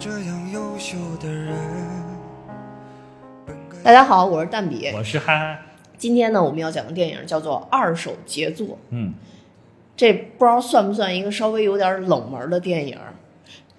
这样优秀的人，大家好，我是蛋比。我是哈哈，今天呢，我们要讲的电影叫做《二手杰作》。嗯，这不知道算不算一个稍微有点冷门的电影？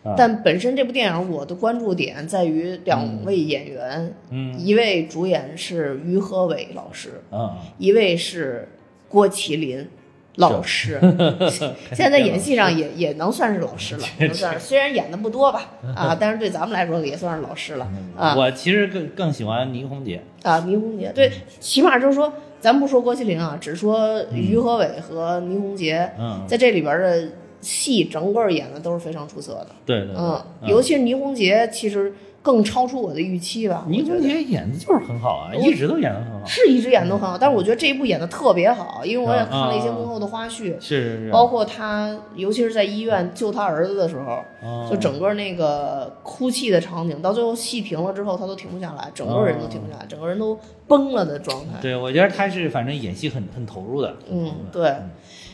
啊。但本身这部电影我的关注点在于两位演员，嗯。一位主演是于和伟老师，嗯，一位是郭麒麟老师。现在在演戏上也也能算是老师了，能算是虽然演的不多吧，啊，但是对咱们来说也算是老师了啊。我其实更更喜欢倪虹洁，啊，倪虹洁对，起码就是说，咱不说郭麒麟啊，只说于和伟和倪虹洁，嗯，在这里边的戏整个演的都是非常出色的。对对对，嗯，尤其是倪虹洁，其实更超出我的预期吧。倪虹洁演的就是很好啊，一直都演的很好，是一直演得很好，但是我觉得这一部演的特别好，因为我也啊看了一些啊。幕后的花絮，是是是，包括他，尤其是在医院救他儿子的时候，哦就整个那个哭泣的场景，到最后戏停了之后，他都停不下来，整个人都停不下来，整个人都崩了的状态。对我觉得他是反正演戏很很投入的，嗯，对，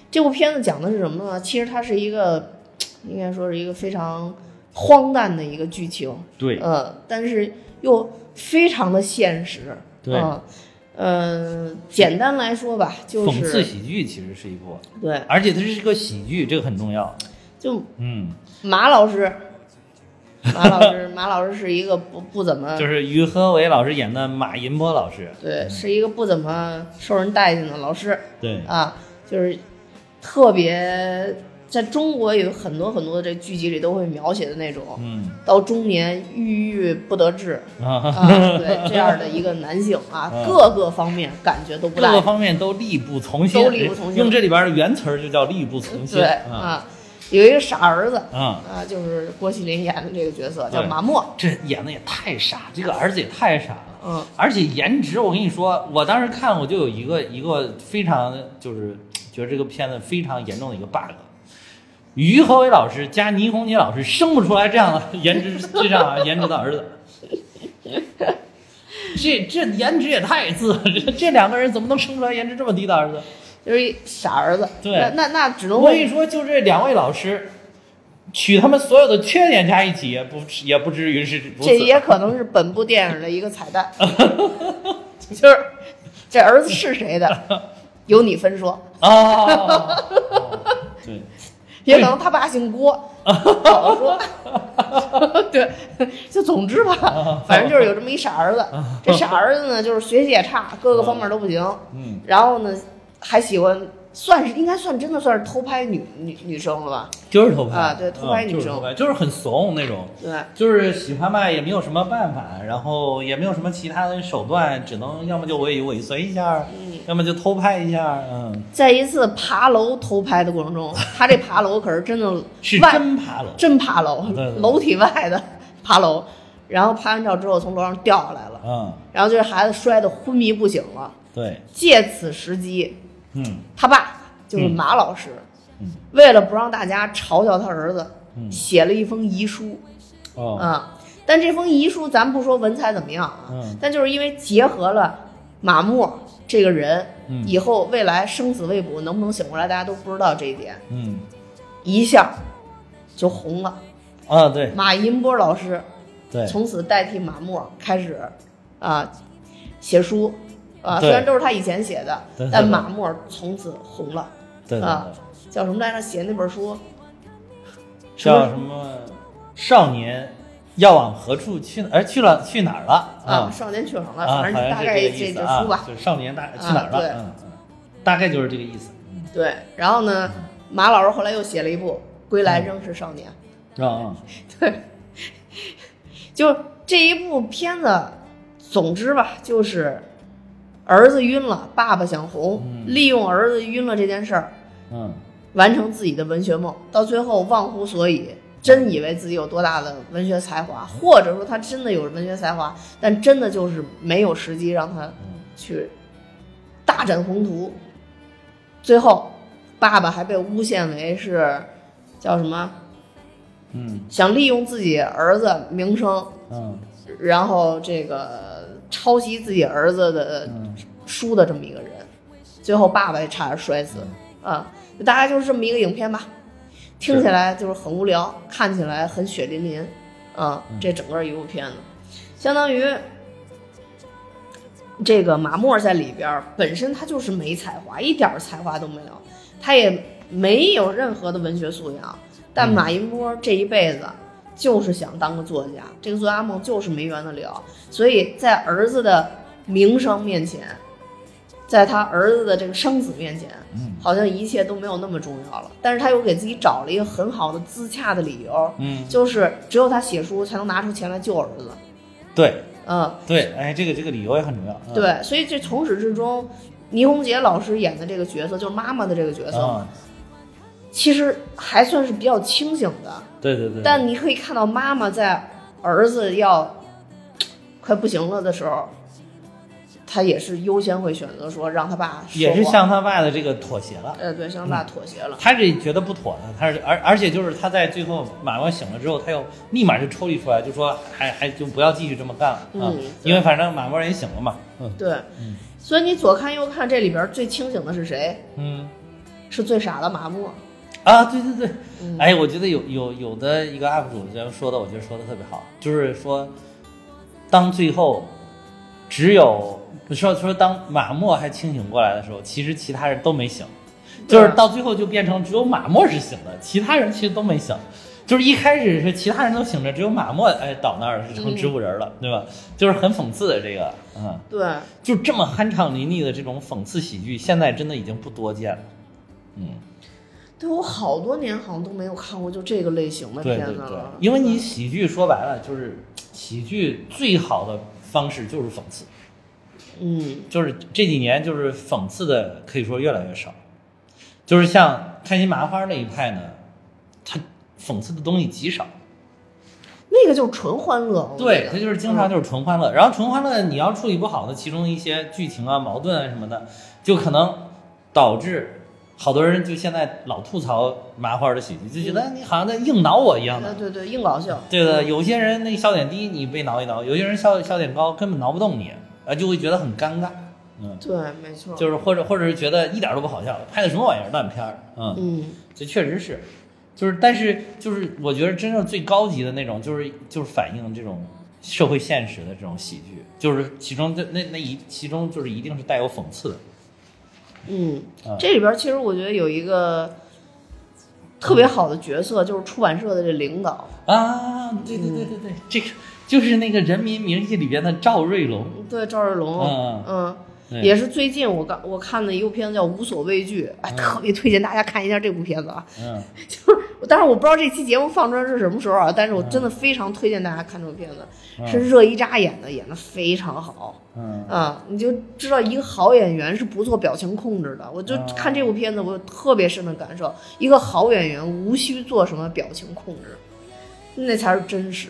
这部片子讲的是什么呢？其实它是一个，应该说是一个非常荒诞的一个剧情，对。嗯，但是又非常的现实，对。嗯，嗯，简单来说吧，就是讽刺喜剧其实是一部，对，而且它是一个喜剧，这个很重要，就嗯，马老师，马老师，马老师是一个不不怎么就是于和伟老师演的马银波老师，对，是一个不怎么受人待见的老师。对，啊，就是特别在中国有很多很多的这剧集里都会描写的那种，嗯。到中年郁郁不得志 啊，啊，对这样的一个男性啊，嗯 各个方面感觉都不大各个方面都力不从心，都力不从心。用这里边的原词儿就叫力不从心，对啊。啊，有一个傻儿子啊。啊，就是郭麒麟演的这个角色叫马默，这演的也太傻，这个儿子也太傻了。嗯，而且颜值，我跟你说，我当时看我就有一个一个非常就是觉得这个片子非常严重的一个 bug。于和伟老师加倪虹洁老师生不出来这样的颜值这样啊颜值的儿子，这这颜值也太次了，这这两个人怎么能生出来颜值这么低的儿子？就是一傻儿子，对那那那只能问我跟你说，就这两位老师，取他们所有的缺点加一起，也不也不至于是如此。这也可能是本部电影的一个彩蛋，就是这儿子是谁的，由你分说。啊，哦 对。也可能他爸姓郭，不好说。对，就总之吧，反正就是有这么一傻儿子。这傻儿子呢，就是学习也差，各个方面都不行。嗯，然后呢，还喜欢，算是应该算真的算是偷拍女女女生了吧？就是偷拍啊对偷拍女生嗯就是偷拍，就是很怂那种，对，就是喜欢吧，也没有什么办法，然后也没有什么其他的手段，只能要么就尾尾随一下，嗯，要么就偷拍一下，嗯，在一次爬楼偷拍的过程中，他这爬楼可是真的 是真爬楼，真爬楼对对，对楼体外的 爬楼。然后拍完照之后从楼上掉下来了，嗯，然后就是孩子摔得昏迷不醒了。对，借此时机，嗯。他爸就是马老师，嗯。为了不让大家嘲笑他儿子，嗯，写了一封遗书哦，啊。但这封遗书咱不说文采怎么样啊，嗯。但就是因为结合了马默这个人，嗯。以后未来生死未卜，能不能醒过来，大家都不知道这一点，嗯，一下就红了。啊，对。马银波老师对，从此代替马默开始啊写书啊，虽然都是他以前写的但马默从此红了。对对啊，叫什么来着？写那本书，叫什么少年要往何处去？哎，去了去哪儿了？啊，少年去哪儿了？啊，反正大概这这书吧。就是少年大去啊哪儿了？对大概就是这个意思。对，然后呢，马老师后来又写了一部《归来仍是少年》，啊 对，就这一部片子，总之吧，就是儿子晕了，爸爸想红，嗯利用儿子晕了这件事儿，嗯完成自己的文学梦，到最后忘乎所以。真以为自己有多大的文学才华，或者说他真的有文学才华，但真的就是没有时机让他嗯去大展宏图。最后，爸爸还被诬陷为是叫什么？嗯想利用自己儿子名声，嗯然后这个抄袭自己儿子的嗯书的这么一个人。最后，爸爸也差点摔死啊！大概就是这么一个影片吧。听起来就是很无聊，看起来很血淋淋，啊，嗯这整个一部片子，相当于这个马默在里边本身他就是没才华，一点才华都没有，他也没有任何的文学素养，但嗯马银波这一辈子就是想当个作家，这个作家梦就是没圆的了，所以在儿子的名声面前，在他儿子的这个生死面前，嗯好像一切都没有那么重要了。但是他又给自己找了一个很好的自洽的理由，嗯，就是只有他写书才能拿出钱来救儿子。对嗯，对，哎，这个这个理由也很重要。嗯，对，所以这从始至终，倪虹洁老师演的这个角色，就是妈妈的这个角色，啊，其实还算是比较清醒的。对对对，但你可以看到妈妈在儿子要快不行了的时候，她也是优先会选择说让他爸说也是向他爸的这个妥协了。呃对向他爸妥协了。他这觉得不妥的，他是而而且就是他在最后马文醒了之后，他又立马就抽离出来，就说还还就不要继续这么干了啊，嗯因为反正马文也醒了嘛，嗯对，所以你左看右看，这里边最清醒的是谁？嗯是最傻的马默。啊，对对对，嗯。哎，我觉得有有有的一个 UP 主这样说的，我觉得说的特别好，就是说，当最后只有说说当马默还清醒过来的时候，其实其他人都没醒，就是到最后就变成只有马默是醒的，其他人其实都没醒。就是一开始是其他人都醒着，只有马默哎倒那儿是成植物人了，对吧？就是很讽刺的这个，嗯，对，就这么酣畅淋漓的这种讽刺喜剧，现在真的已经不多见了。嗯，对我好多年好像都没有看过就这个类型的对对对片子了，，因为你喜剧说白了就是喜剧最好的方式就是讽刺，嗯。就是这几年就是讽刺的可以说越来越少，就是像开心麻花那一派呢，他讽刺的东西极少。那个就是纯欢乐，对，得他就是经常就是纯欢乐，然后纯欢乐你要处理不好的其中一些剧情啊、矛盾啊什么的，就可能导致好多人就现在老吐槽麻花的喜剧，就觉得你好像在硬挠我一样的。呃对对硬搞笑，对的，有些人那笑点低，你被挠一挠；有些人笑笑点高，根本挠不动你，啊，就会觉得很尴尬。嗯，对，没错，就是或者或者是觉得一点都不好笑，拍的什么玩意儿烂片儿。嗯，嗯这确实是，就是但是就是我觉得真正最高级的那种，就是就是反映这种社会现实的这种喜剧，就是其中这那那一其中就是一定是带有讽刺的。嗯啊，这里边其实我觉得有一个特别好的角色，就是出版社的这领导，啊，对对对对对，这个就是那个《人民名义》里边的赵瑞龙。对赵瑞龙，嗯嗯。也是最近我刚我看的一部片子叫《无所畏惧》，哎，特别推荐大家看一下这部片子啊。嗯就是，但是我不知道这期节目放出来是什么时候啊，但是我真的非常推荐大家看这部片子，是热依扎演的，演的非常好。嗯啊，你就知道一个好演员是不做表情控制的。我就看这部片子，我有特别深的感受，一个好演员无需做什么表情控制，那才是真实。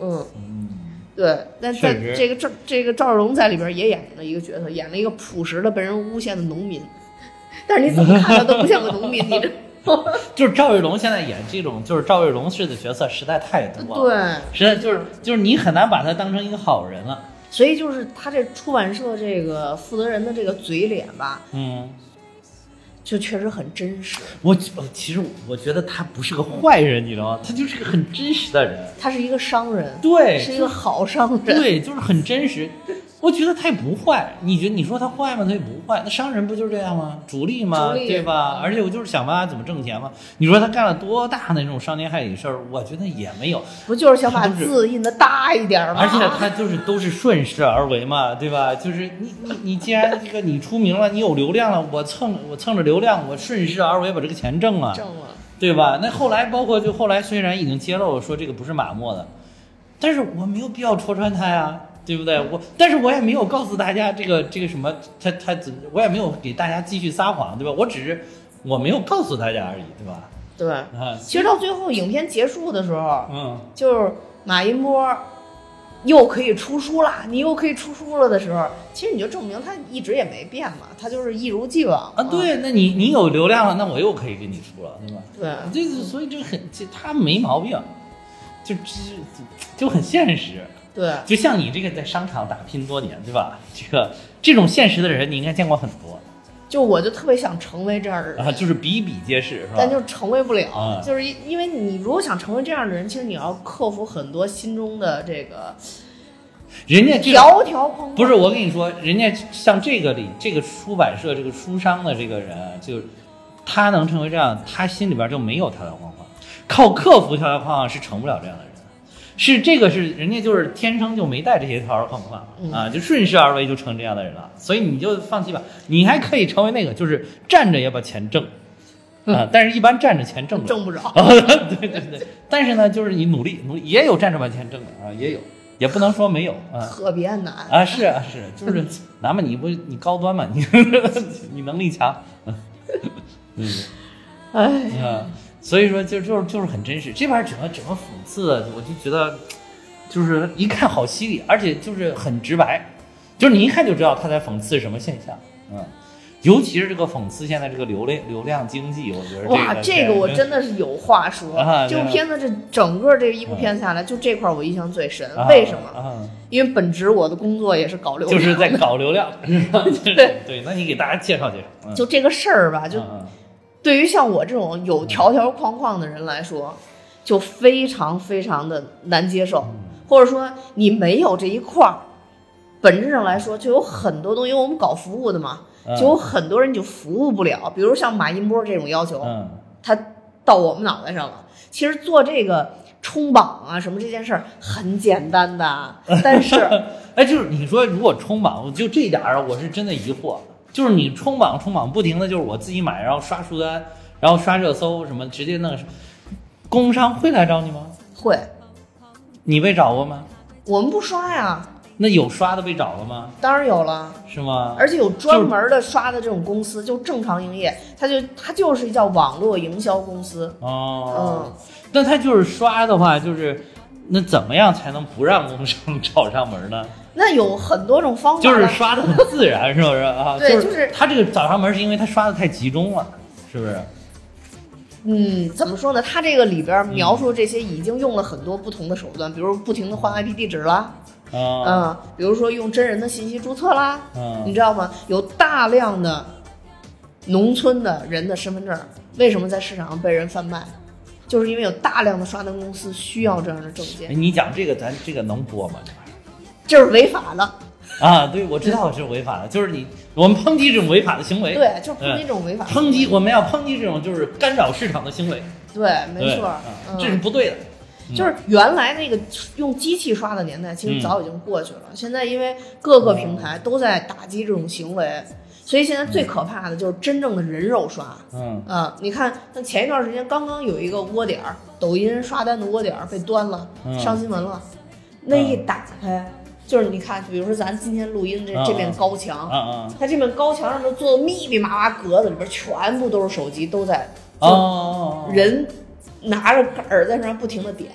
嗯，嗯，对。但在这个赵这个赵世龙在里边也演了一个角色，演了一个朴实的被人诬陷的农民，但是你怎么看他都不像个农民，你这 就是赵瑞龙现在演这种就是赵瑞龙式的角色实在太多了，对。实在就是就是你很难把他当成一个好人了。所以就是他这出版社这个负责人的这个嘴脸吧，嗯。就确实很真实。我我其实我觉得他不是个坏人，你知道吗？他就是个很真实的人，他是一个商人，对，是一个好商人。对，就是很真实。我觉得他也不坏，你觉得你说他坏吗？他也不坏。那商人不就是这样吗？逐利嘛，对吧？而且我就是想办法怎么挣钱嘛。你说他干了多大的那种伤天害理事儿？我觉得也没有。不就是想把字印的大一点吗？而且他就是都是顺势而为嘛，对吧？就是你你你既然这个你出名了，你有流量了，我蹭我蹭着流量，我顺势而为把这个钱挣了，挣了。对吧？那后来包括就后来虽然已经揭露说这个不是马默的，但是我没有必要戳穿他呀，对不对？我但是我也没有告诉大家这个这个什么，他他怎我也没有给大家继续撒谎，对吧？我只是我没有告诉大家而已，对吧？对，啊，其实到最后影片结束的时候，嗯，就是马云波又可以出书啦，你又可以出书了的时候，其实你就证明他一直也没变嘛，他就是一如既往啊，对，那你你有流量了，那我又可以给你出了，对吧？对这个所以这个很，这他没毛病，就就就很现实。对就像你这个在商场打拼多年，对吧？这个这种现实的人，你应该见过很多。就我就特别想成为这样的人，啊，就是比比皆是，是吧？但就成为不了，啊就是因因为你如果想成为这样的人，其实你要克服很多心中的这个人家这条条框框。不是我跟你说，人家像这个里这个出版社这个书商的这个人，就他能成为这样，他心里边就没有条条框框，靠克服条条框框是成不了这样的人。是这个是人家就是天生就没带这些条条框框嗯。啊，就顺势而为就成这样的人了，所以你就放弃吧，你还可以成为那个就是站着也把钱挣啊，但是一般站着钱挣不。挣不着。啊，对对对，但是呢，就是你努力努力，也有站着把钱挣的啊，也有，也不能说没有啊特别难。啊，是啊是，就是 哪怕你不你高端嘛，你 你能力强，嗯。哎，啊，所以说就就是就是很真实，这边整个整个讽刺的，我就觉得就是一看好犀利，而且就是很直白，就是你一看就知道他在讽刺什么现象，嗯。尤其是这个讽刺现在这个流量流量经济，我觉得哇，这这个我真的是有话说。啊这部片子这整个这一部片子下来，就这块我印象最深。啊为什么？啊。因为本职我的工作也是搞流量，就是在搞流量，对。对，那你给大家介绍介绍，嗯。就这个事儿吧，就嗯对于像我这种有条条框框的人来说，就非常非常的难接受，或者说你没有这一块儿，本质上来说就有很多东西，因为我们搞服务的嘛，嗯。就有很多人就服务不了，比如像马音波这种要求，嗯。他到我们脑袋上了。其实做这个冲榜啊什么这件事儿很简单的，但是 哎，就是你说如果冲榜，就这点儿，我是真的疑惑。就是你冲榜冲榜，不停的就是我自己买，然后刷书单，然后刷热搜什么，直接弄。工商会来找你吗？会你被找过吗？我们不刷呀，那有刷的被找了吗？当然有了。是吗？而且有专门的刷的这种公司，就正常营业，它就它就是叫网络营销公司。哦，嗯，那他就是刷的话，就是那怎么样才能不让工商找上门呢？那有很多种方法就是刷的很自然，是不是啊？对就就是他这个找上门是因为他刷的太集中了，是不是？嗯，怎么说呢？他这个里边描述这些已经用了很多不同的手段，比如不停的换 IP 地址啦，啊，嗯，比如说用真人的信息注册啦，你嗯知道吗？有大量的农村的人的身份证，为什么在市场上被人贩卖？就是因为有大量的刷单公司需要这样的证哎件，你讲这个，咱这个能播吗？这玩意这是违法的。啊，对，我知道是违法的，就是你我们抨击这种违法的行为，对，就是抨击这种违法。抨击我们要抨击这种就是干扰市场的行为，对，没错这是不对的。嗯就是原来那个用机器刷的年代，其实嗯早已经过去了。现在因为各个平台都在打击这种行为，所以现在最可怕的就是真正的人肉刷。嗯啊、你看，那前一段时间刚刚有一个窝点儿，抖音刷单的窝点儿被端了，嗯上新闻了。那一打开，就是你看，比如说咱今天录音这嗯这面高墙，啊啊它这面高墙上都做的密密麻麻格子，里边全部都是手机，都在哦哦，人拿着杆儿在那儿不停的点，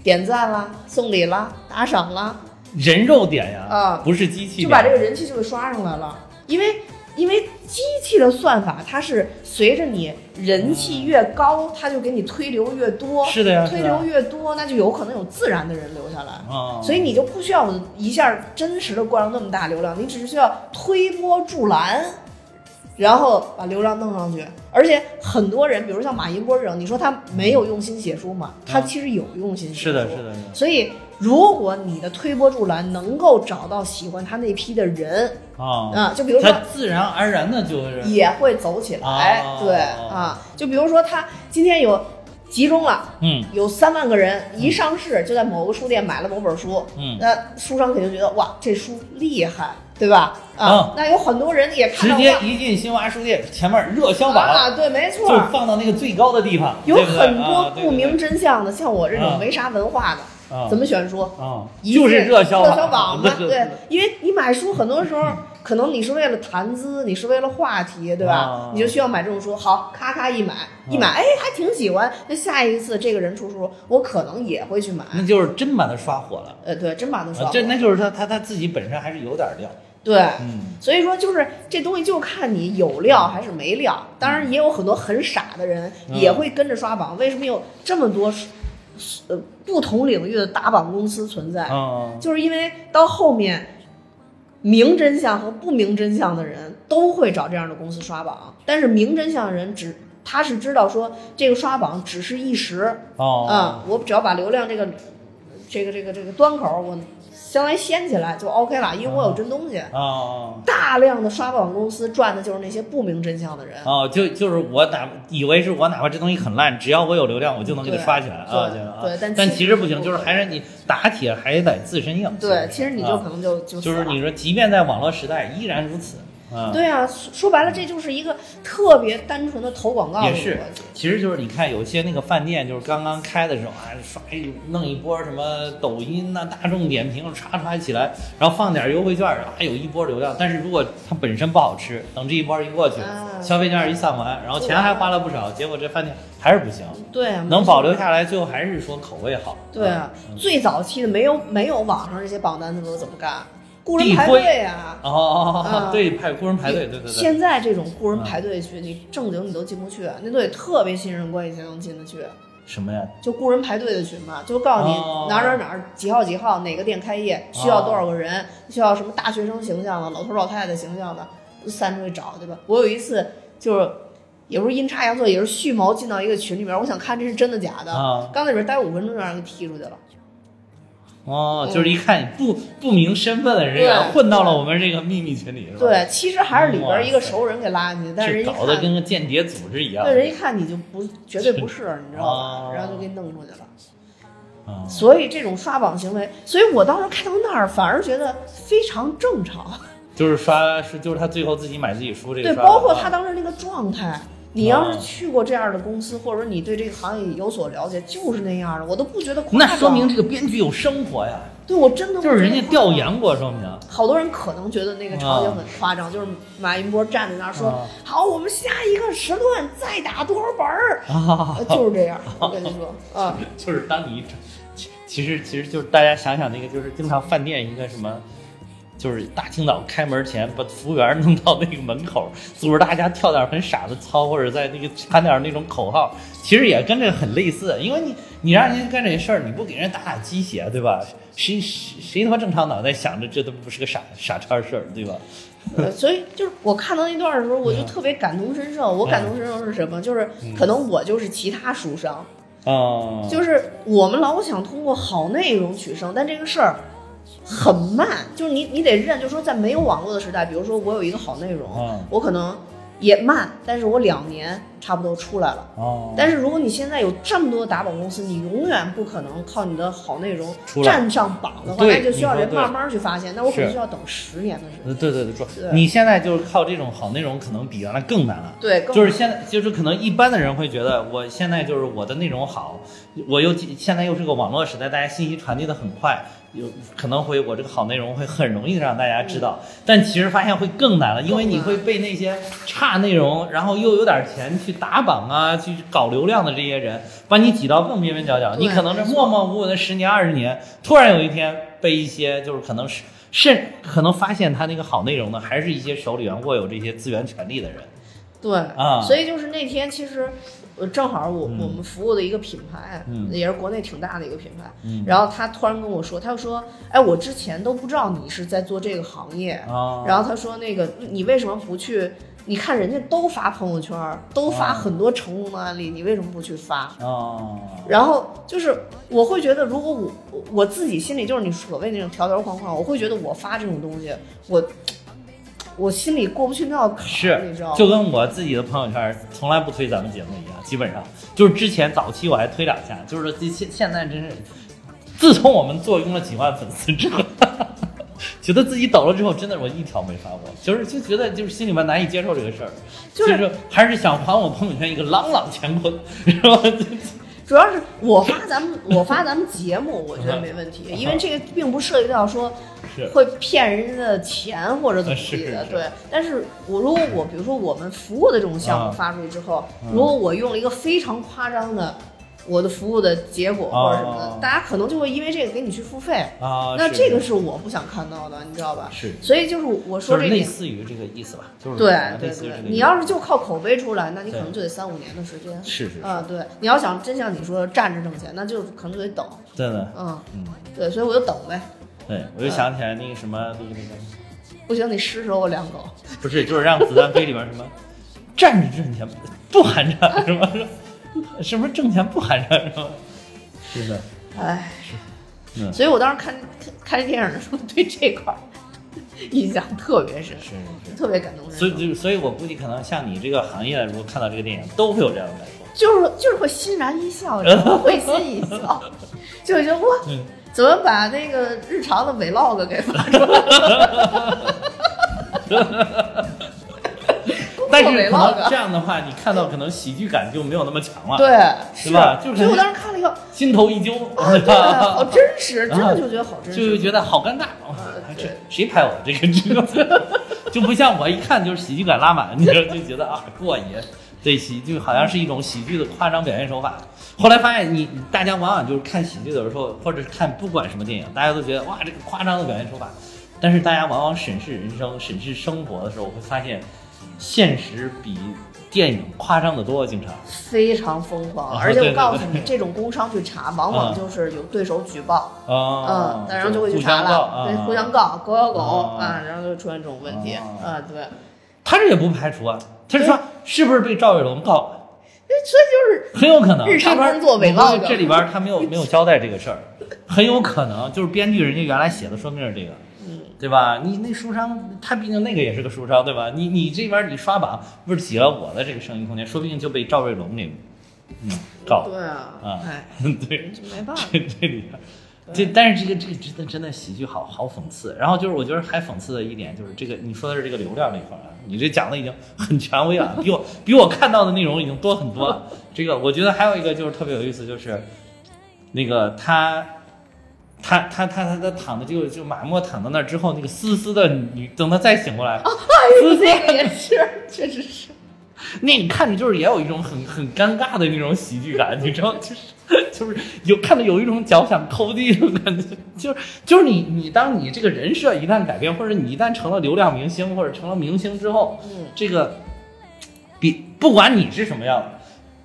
点赞啦、送礼啦、打赏啦，人肉点呀，啊不是机器，就把这个人气就给刷上来了。因为因为机器的算法，它是随着你人气越高，它就给你推流越多。是的呀，推流越多，那就有可能有自然的人留下来。啊，所以你就不需要一下真实的灌入那么大流量，你只是需要推波助澜，然后把流量弄上去。而且很多人，比如像马云波这种，你说他没有用心写书吗？他其实有用心写书。是的，是的，是的所以，如果你的推波助澜能够找到喜欢他那批的人啊，啊，就比如说它自然而然的就是也会走起来，哦对啊，就比如说他今天有集中了。嗯有三万个人一上市就在某个书店买了某本书，嗯，那书商肯定觉得哇，这书厉害，对吧？啊，嗯。那有很多人也看直接一进新华书店前面热销榜，啊，对，没错。就错，放到那个最高的地方，有很多不明真相的，像我这种啊没啥文化的，啊怎么选书？啊，一就是进热销热销榜嘛，对对，因为你买书很多时候可能你是为了谈资，你是为了话题，对吧？啊？你就需要买这种书，好，咔咔一买，一买，哎，还挺喜欢。那下一次这个人出书，我可能也会去买。那就是真把他刷火了。呃，对，真把他刷啊，火这那就是他他他自己本身还是有点料，对，嗯所以说就是这东西就看你有料还是没料。当然也有很多很傻的人嗯也会跟着刷榜。为什么有这么多呃不同领域的打榜公司存在？嗯就是因为到后面明真相和不明真相的人都会找这样的公司刷榜，但是明真相的人只他是知道说这个刷榜只是一时，哦，啊，我只要把流量这个这个这个这个端口我相当于掀起来就 OK 了，因为我有真东西。哦大量的刷榜公司赚的就是那些不明真相的人。哦，就就是我哪以为是我哪怕这东西很烂，只要我有流量，我就能给它刷起来啊，对但但其实不行，就是还是你打铁还得自身硬。对，其实你就啊可能就就就是你说，即便在网络时代依然如此啊。对啊，说说白了，这就是一个特别单纯的投广告的逻也是。，其实就是你看有些那个饭店，就是刚刚开的时候啊，刷一弄一波什么抖音呐、大众点评刷刷起来，然后放点优惠券，还，有一波流量。但是如果它本身不好吃，等这一波一过去，啊消费券一散完，然后钱还花了不少，结果这饭店还是不行，对啊，能保留下来，最后还是说口味好。对啊，嗯最早期的没有没有网上这些榜单的时候怎么干？雇人排队啊、哦哦哦啊，对，派雇人排队，对对对。现在这种雇人排队去，你正经你都进不去，那都得特别信任关系才能进得去。什么呀？就雇人排队的群嘛，就告诉你哦哪儿哪儿哪儿几号几号哪个店开业，需要多少个人，需要什么大学生形象的、老头老太太形象的，散出去找，对吧？我有一次就是。也不是阴差阳错，也是蓄谋进到一个群里面，我想看这是真的假的。啊刚在里边待五分钟就让人给踢出去了。哦，就是一看不不明身份的人员混到了我们这个秘密群里，是吧？对，其实还是里边一个熟人给拉进去，但是人搞得，跟个间谍组织一样。对人一看你就不绝对不是，你知道吧哦？然后就给弄出去了。啊，所以这种刷榜行为，所以我当时看到那儿反而觉得非常正常。就是刷是就是他最后自己买自己书这个对，包括啊他当时那个状态，你要是哦去过这样的公司，或者说你对这个行业有所了解，就是那样的，我都不觉得夸张。那说明这个编剧有生活呀，对我真的就是人家调。研过，说明好多人可能觉得那个场景很夸张，就是马云波站在那儿说：“啊好，我们下一个时段再打多少本儿。啊呃”就是这样，我跟你说，啊，就是当你其其实其实就是大家想想那个就是经常饭店一个什么。就是大清早开门前，把服务员弄到那个门口，组织大家跳点很傻的操，或者在那个喊点那种口号，其实也跟这个很类似。因为你你让人家干这些事儿，你不给人家打打鸡血，对吧？谁谁谁他妈正常脑袋想着这都不是个傻傻叉事儿，对吧？呃所以就是我看到那段的时候，我就嗯特别感同身受。我感同身受是什么？就是可能我就是其他书商，啊、就是我们老想通过好内容取胜，但这个事儿很慢，就是你你得认，就是说在没有网络的时代，比如说我有一个好内容，嗯我可能也慢，但是我两年差不多出来了。哦，但是如果你现在有这么多打榜公司，你永远不可能靠你的好内容站上榜的话，那就需要人慢慢去发现。那我可能是需要等十年的时间。呃对对对，说你现在就是靠这种好内容，可能比原来更难了。对，更就是现在，就是可能一般的人会觉得，我现在就是我的内容好，我又现在又是个网络时代，大家信息传递的很快，有可能会我这个好内容会很容易让大家知道，但其实发现会更难了，因为你会被那些差内容，然后又有点钱去打榜啊，去搞流量的这些人，把你挤到更边边角角。你可能是默默无闻的十年二十年，突然有一天被一些就是可能是。甚可能发现他那个好内容呢，还是一些手里边握有这些资源权利的人。对啊所以就是那天其实。呃，正好我、嗯我们服务的一个品牌，嗯。也是国内挺大的一个品牌，嗯。然后他突然跟我说，他就说，哎，我之前都不知道你是在做这个行业，啊，然后他说那个你为什么不去？你看人家都发朋友圈，都发啊很多成功的案例，你为什么不去发？哦，然后就是我会觉得，如果我我我自己心里就是你所谓那种条条框框，我会觉得我发这种东西，我我心里过不去那道坎儿，你知道吗？就跟我自己的朋友圈从来不推咱们节目一样，基本上就是之前早期我还推两下，就是现现在真是，自从我们坐拥了几万粉丝之后，觉得自己抖了之后，真的我一条没发过，就是就觉得就是心里面难以接受这个事儿，就是是还是想还我朋友圈一个朗朗乾坤，是吧？主要是我发咱们我发咱们节目，我觉得没问题，因为这个并不涉及到说会骗人家的钱或者怎么地的，对。但是我如果我比如说我们服务的这种项目啊。发出去之后，嗯。如果我用了一个非常夸张的我的服务的结果或者什么的，哦大家可能就会因为这个给你去付费，啊，那这个是我不想看到的，你知道吧？是所以就是我说就是类。似于这个意思吧，就是对对对你要是就靠口碑出来，那你可能就得三五年的时间。是是啊，对，你要想真像你说站着挣钱，那就可能就得等。真的，嗯，嗯。对，所以我就等呗。对，我就想起来那个什么，那个那个不行，你施舍我两口。不是，就是让子弹飞里边什么站着挣钱不寒碜是吧？是不是挣钱不寒碜是吧？是的，哎，嗯所以我当时看看看这电影的时候，对这块儿印象特别深，是是是。特别感同身受。所以就所以我估计可能像你这个行业，如果看到这个电影，都会有这样的感受。就是就是会欣然一笑，会心一笑，就会觉得哇，嗯怎么把那个日常的 vlog 给发出来了？但是可能这样的话，你看到可能喜剧感就没有那么强了，，对，是吧就是所以我当时看了以后，心头一揪，啊，对，好真实，真啊的就觉得好真实，就觉得好尴尬。这谁拍我这个这个，就不像我一看就是喜剧感拉满，你知道就觉得啊过瘾。对喜剧好像是一种喜剧的夸张表现手法。后来发现你大家往往就是看喜剧的时候，或者是看不管什么电影，大家都觉得哇这个夸张的表现手法，但是大家往往审视人生、审视生活的时候，会发现现实比电影夸张的多，经常。非常疯狂，啊而且我告诉你，这种工商去查，往往就是有对手举报，啊嗯，然后就会去查了，对，互相告，狗咬狗啊。啊，然后就出现这种问题，啊。啊，对，他这也不排除啊，他是说是不是被赵伟龙告？这就是很有可能日常工作伪造的。这里边他没有没有交代这个事儿，很有可能就是编剧人家原来写的，说明是这个，嗯，对吧？你那书商，他毕竟那个也是个书商，对吧？你你这边你刷榜不是挤了我的这个生意空间，说不定就被赵瑞龙给嗯告，对啊啊，哎，对，没办法，这这里边。这但是这个这个真的真的喜剧好好讽刺，然后就是我觉得还讽刺的一点就是这个你说的是这个流量这一块啊，你这讲的已经很权威了，比我比我看到的内容已经多很多了。这个我觉得还有一个就是特别有意思，就是那个他他他他他他躺的就就马莫躺在那儿之后，那个丝丝的女等他再醒过来，丝丝 那个也是，确实是，那个看着就是也有一种很很尴尬的那种喜剧感，你知道，就是就是有看着有一种脚想抠地的感觉，就是就是你你当你这个人设一旦改变，或者你一旦成了流量明星或者成了明星之后，嗯，这个比不管你是什么样的，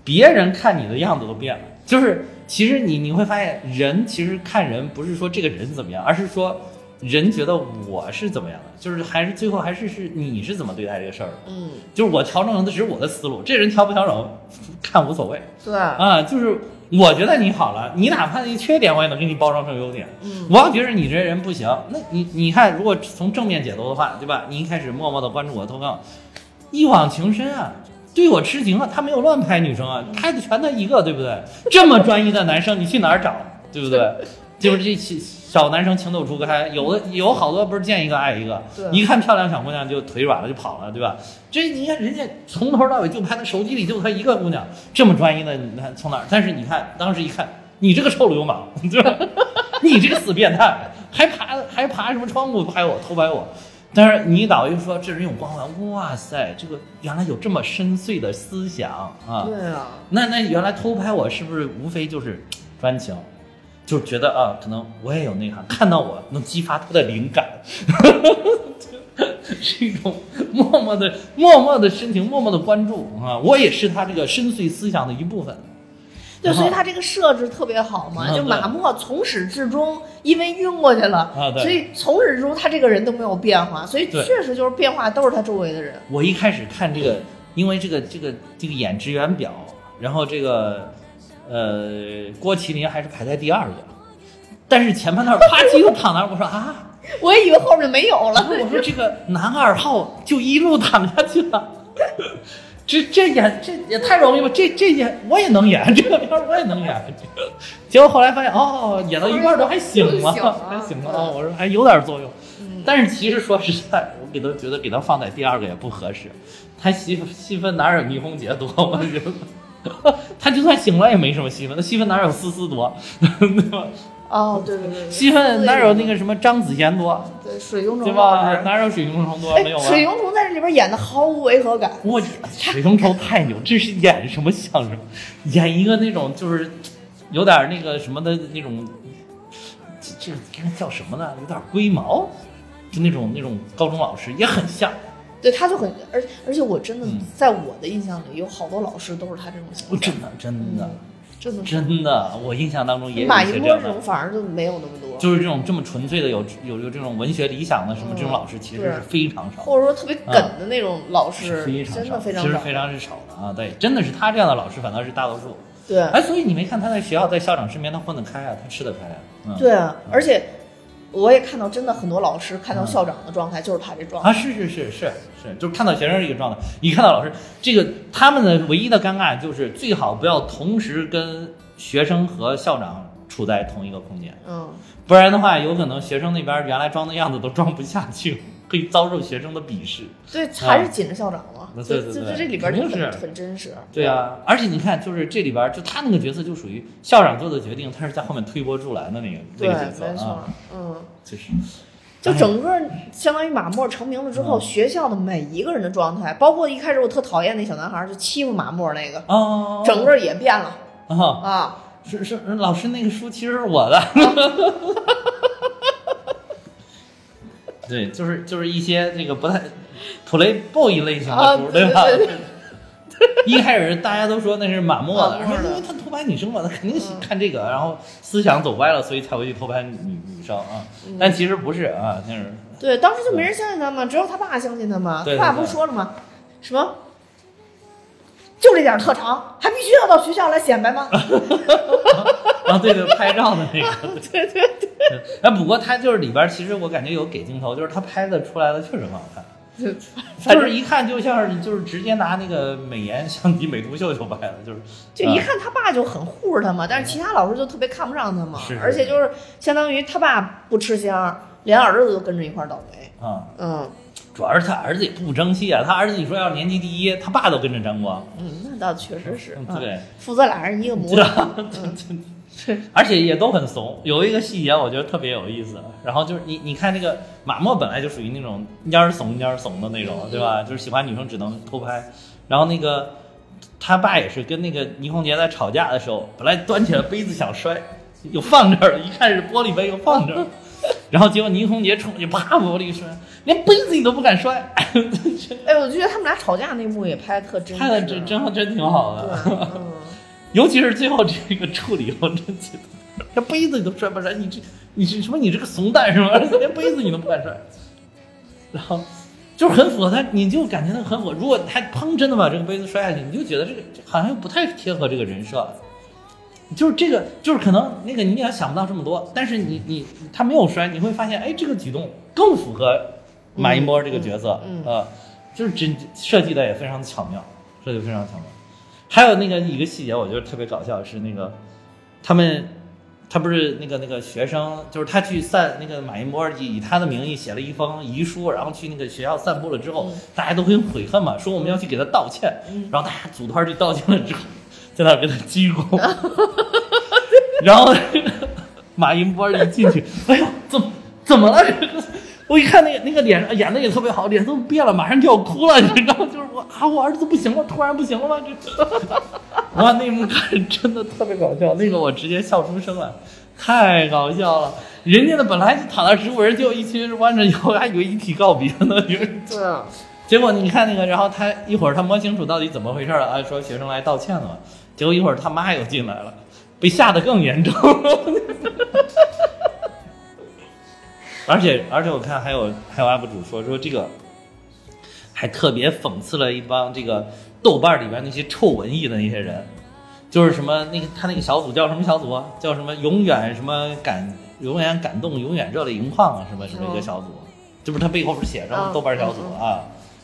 别人看你的样子都变了。就是其实你你会发现，人其实看人不是说这个人怎么样，而是说人觉得我是怎么样的，就是还是最后还是是你是怎么对待这个事儿的。嗯，就是我调整的只是我的思路，这人调不调整看无所谓对，啊。就是我觉得你好了，你哪怕那缺点我也能给你包装成优点。嗯，我要觉得你这人不行，那你你看，如果从正面解读的话，对吧？你一开始默默的关注我的投稿，一往情深啊，对我痴情啊，他没有乱拍女生啊，拍的全他一个，对不对？这么专一的男生，你去哪儿找，对不对？就是这小小男生情窦初开，有的有好多不是见一个爱一个，一看漂亮小姑娘就腿软了就跑了，对吧？这你看人家从头到尾就拍他手机里就他一个姑娘，这么专一的，你看从哪儿？但是你看当时一看，你这个臭流氓，对吧？你这个死变态，还爬还爬什么窗户拍我偷拍我？但是你导又说这人有光环，哇塞，这个原来有这么深邃的思想啊！对啊，那那原来偷拍我是不是无非就是专情，就是觉得啊，可能我也有内涵，看到我能激发他的灵感，是一种默默的、默默的深情、默默的关注啊，我也是他这个深邃思想的一部分。对，所以他这个设置特别好嘛，就马莫从始至终因为晕过去了，啊所以从始至终他这个人都没有变化，所以确实就是变化都是他周围的人。我一开始看这个，因为这个这个这个演职员表，然后这个呃郭麒麟还是排在第二个，但是前半段啪叽就躺那儿，我说啊，我也以为后面没有了，我说这个男二号就一路躺下去了。这这演这也太容易了，这这演我也能演，这个片儿我也能演。结果后来发现，哦，演到一半儿都还醒了，还醒了。哦，我说还有点作用。嗯但是其实说实在，我给他觉得给他放在第二个也不合适，他戏戏份哪有倪虹洁多？我觉得他就算醒了也没什么戏份，他戏份哪有思思多，对吧？哦，对对对，戏份哪有那个什么张子贤多，对水庸虫对吧？哪有水熊虫多？哎没有，啊。水边演的毫无违和感，我水中头太牛，这是演什么相声？演一个那种就是有点那个什么的那种，这这应该叫什么呢？有点龟毛，就那种那种高中老师也很像。对，他就很，而而且我真的嗯在我的印象里有好多老师都是他这种形象，我真的真的，真的。真的，我印象当中也有马一些这样的一波这种。反而就没有那么多，就是这种这么纯粹的有有有这种文学理想的什么嗯这种老师，其实是非常少的。或者说特别梗的那种老师，是非常真少，的非常少。其实非常是少的啊。对，真的是他这样的老师反倒是大多数。对哎，所以你没看他在学校在校长身边他混得开啊，他吃得开啊。嗯，对啊，而且我也看到真的很多老师看到校长的状态就是怕这状态。啊，是是是是是，就是看到学生这个状态，一看到老师，这个他们的唯一的尴尬就是最好不要同时跟学生和校长处在同一个空间，嗯，不然的话，有可能学生那边原来装的样子都装不下去，会遭受学生的鄙视。对，还是紧着校长嘛。对就对对这里边就很是很真实。对啊，而且你看，就是这里边就他那个角色就属于校长做的决定，他是在后面推波助澜的那个那对，个角色没错啊，，嗯。就是就整个相当于马莫成名了之后，嗯学校的每一个人的状态，包括一开始我特讨厌那小男孩，就欺负马莫那个，哦，整个也变了啊，啊。是是老师那个书其实是我的。对，就是就是一些这个不太 playboy 类型的图，对，吧？一开始大家都说那是马莫的，马莫的说因为他偷拍女生嘛，他肯定喜嗯看这个，然后思想走歪了，所以才会去偷拍女女生啊。嗯但其实不是啊，那是对，当时就没人相信他嘛，只有他爸相信他嘛。他爸不是说了吗？什么？就这点特长，还必须要到学校来显摆吗？啊，对对，拍照的那个。对对对，哎，不过他就是里边，其实我感觉有给镜头，就是他拍的出来的确实很好看。就是一看就像是就是直接拿那个美颜相机、美图秀秀拍的，就是就一看他爸就很护着他嘛，但是其他老师就特别看不上他嘛是是，而且就是相当于他爸不吃香，连儿子都跟着一块儿倒霉。啊、嗯主要是他儿子也不争气啊，他儿子你说要是年级第一，他爸都跟着沾光，嗯，那倒确实是。啊对，父子俩人一个模样。对而且也都很怂。有一个细节我觉得特别有意思，然后就是你你看那个马莫本来就属于那种蔫儿怂蔫儿怂的那种，对吧？就是喜欢女生只能偷拍，然后那个他爸也是跟那个倪虹洁在吵架的时候，本来端起来杯子想摔，又放这儿了，一看是玻璃杯又放这儿，然后结果倪虹洁冲去啪玻璃摔，连杯子你都不敢摔，哎，我就觉得他们俩吵架那幕也拍的特真实。拍的真真真挺好的。嗯，尤其是最后这个处理，我真觉得连杯子你都摔不摔，你这你是什么？你这个怂蛋是吗？连杯子你都不敢摔，然后就是很符合他，你就感觉他很符合。如果他砰真的把这个杯子摔下去，你就觉得这个好像又不太贴合这个人设。就是这个，就是可能那个你也想不到这么多，但是你你他没有摔，你会发现，哎，这个举动更符合马一波这个角色，嗯嗯。呃，就是真设计的也非常巧妙，设计非常巧妙。还有那个一个细节，我觉得特别搞笑，是那个他们他不是那个那个学生，就是他去散那个马一波以以他的名义写了一封遗书，然后去那个学校散步了之后，嗯。大家都很悔恨嘛，说我们要去给他道歉，嗯。然后大家组团去道歉了之后，在那给他鞠躬，然后 马一波一进去，哎呦，怎么怎么了？我一看那个那个脸上演的也特别好，脸都变了，马上就要哭了，你知道？就是我啊，我儿子不行了，突然不行了吗？这 哇，那一幕看真的特别搞笑，那个我直接笑出声来，太搞笑了。人家的本来就躺那十五人，就一群弯着腰，还以为遗体告别呢。对啊，结果你看那个，然后他一会儿他摸清楚到底怎么回事了，啊，说学生来道歉了，结果一会儿他妈又进来了，被吓得更严重。而且而且我看还有还有 UP 主说说这个，还特别讽刺了一帮这个豆瓣里边那些臭文艺的那些人，就是什么那个他那个小组叫什么小组啊？叫什么永远什么感永远感动永远热泪盈眶啊什么什么一个小组，这不是他背后不是写着豆瓣小组啊，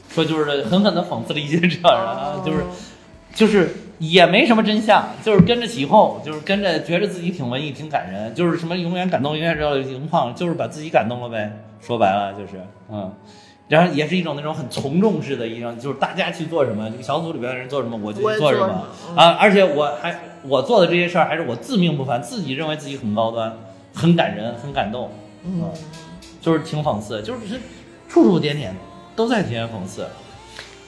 说就是狠狠的讽刺了一些这样人啊，就是嗯就是也没什么真相，就是跟着起哄，就是跟着觉得自己挺文艺、挺感人，就是什么永远感动、永远热泪盈眶，就是把自己感动了呗。说白了就是，嗯，然后也是一种那种很从众式的一种，就是大家去做什么，这个小组里边的人做什么，我就做什么。啊。而且我还我做的这些事儿，还是我自命不凡，自己认为自己很高端、很感人、很感动，嗯，就是挺讽刺，就是是处处点点都在提前讽刺。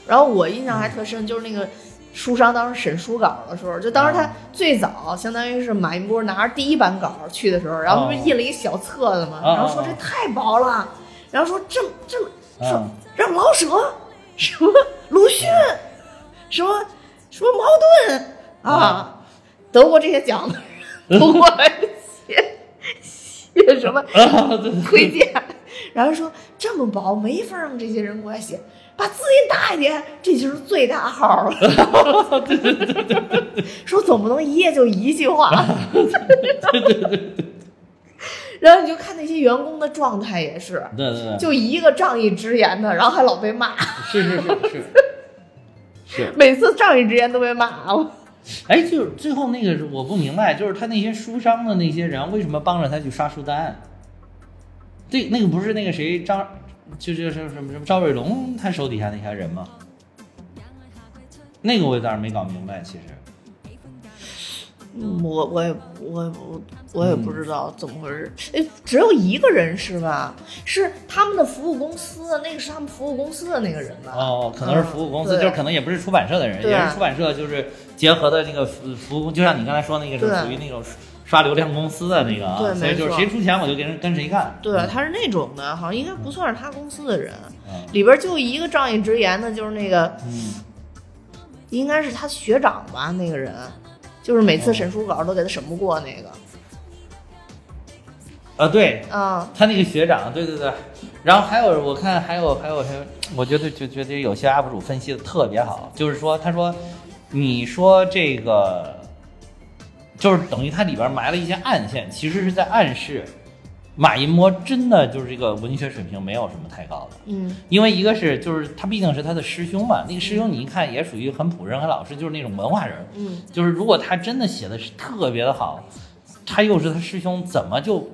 然后我印象还特深，就是那个书商当时审书稿的时候，就当时他最早相当于是马一波拿着第一版稿去的时候，然后不是印了一小册子嘛，哦然后说这太薄了，然后说这么这么说嗯让老舍什么鲁迅什么什么茅盾啊。得过这些奖的人 都过来写写什么推荐，然后说这么薄，没法让这些人过来写，把字印大一点，这就是最大号了。说总不能一页就一句话。然后你就看那些员工的状态也是，对对对，就一个仗义直言的，然后还老被骂，是是是是 是。每次仗义直言都被骂。了哎，就是最后那个我不明白，就是他那些书商的那些人为什么帮着他去刷书单？对，那个不是那个谁张，就就是什么什么赵瑞龙他手底下那些人吗？那个我倒是没搞明白，其实。嗯我我也我我我也不知道怎么回事。哎，只有一个人是吧？是他们的服务公司，那个是他们服务公司的那个人吧？哦，可能是服务公司，嗯就是可能也不是出版社的人，也是出版社，就是结合的那个服服务，就像你刚才说那个是属于那种刷流量公司的那个啊，对所以就是谁出钱我就跟人跟谁干。对，他是那种的，好像应该不算是他公司的人。嗯里边就一个仗义直言的，就是那个嗯，应该是他学长吧，那个人，就是每次审书稿都给他审不过那个。啊对，啊，他那个学长，对对对，然后还有我看还有还有还有，我觉得就觉得有些 UP 主分析的特别好，就是说他说，你说这个，就是等于它里边埋了一些暗线，其实是在暗示马寅摸真的就是这个文学水平没有什么太高的。嗯因为一个是就是他毕竟是他的师兄嘛，那个师兄你一看也属于很朴实、很老实，就是那种文化人。嗯，就是如果他真的写的是特别的好，他又是他师兄，怎么就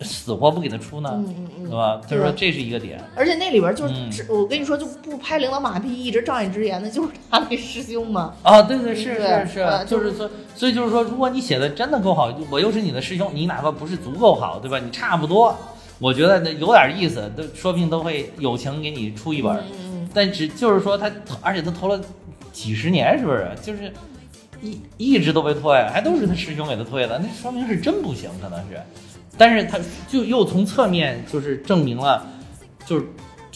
死活不给他出呢？嗯嗯嗯对吧？就是说这是一个点。而且那里边就是、嗯我跟你说，就不拍领导马屁，一直仗义直言的，就是 他那师兄嘛。啊，对对是对是是呃，就是说，所以就是说，如果你写的真的够好，我又是你的师兄，你哪怕不是足够好，对吧？你差不多，我觉得那有点意思，都说不定都会友情给你出一本。嗯但只就是说他，而且他投了几十年，是不是？就是一一直都被退，还都是他师兄给他退的，那说明是真不行，可能是。但是他就又从侧面就是证明了，就是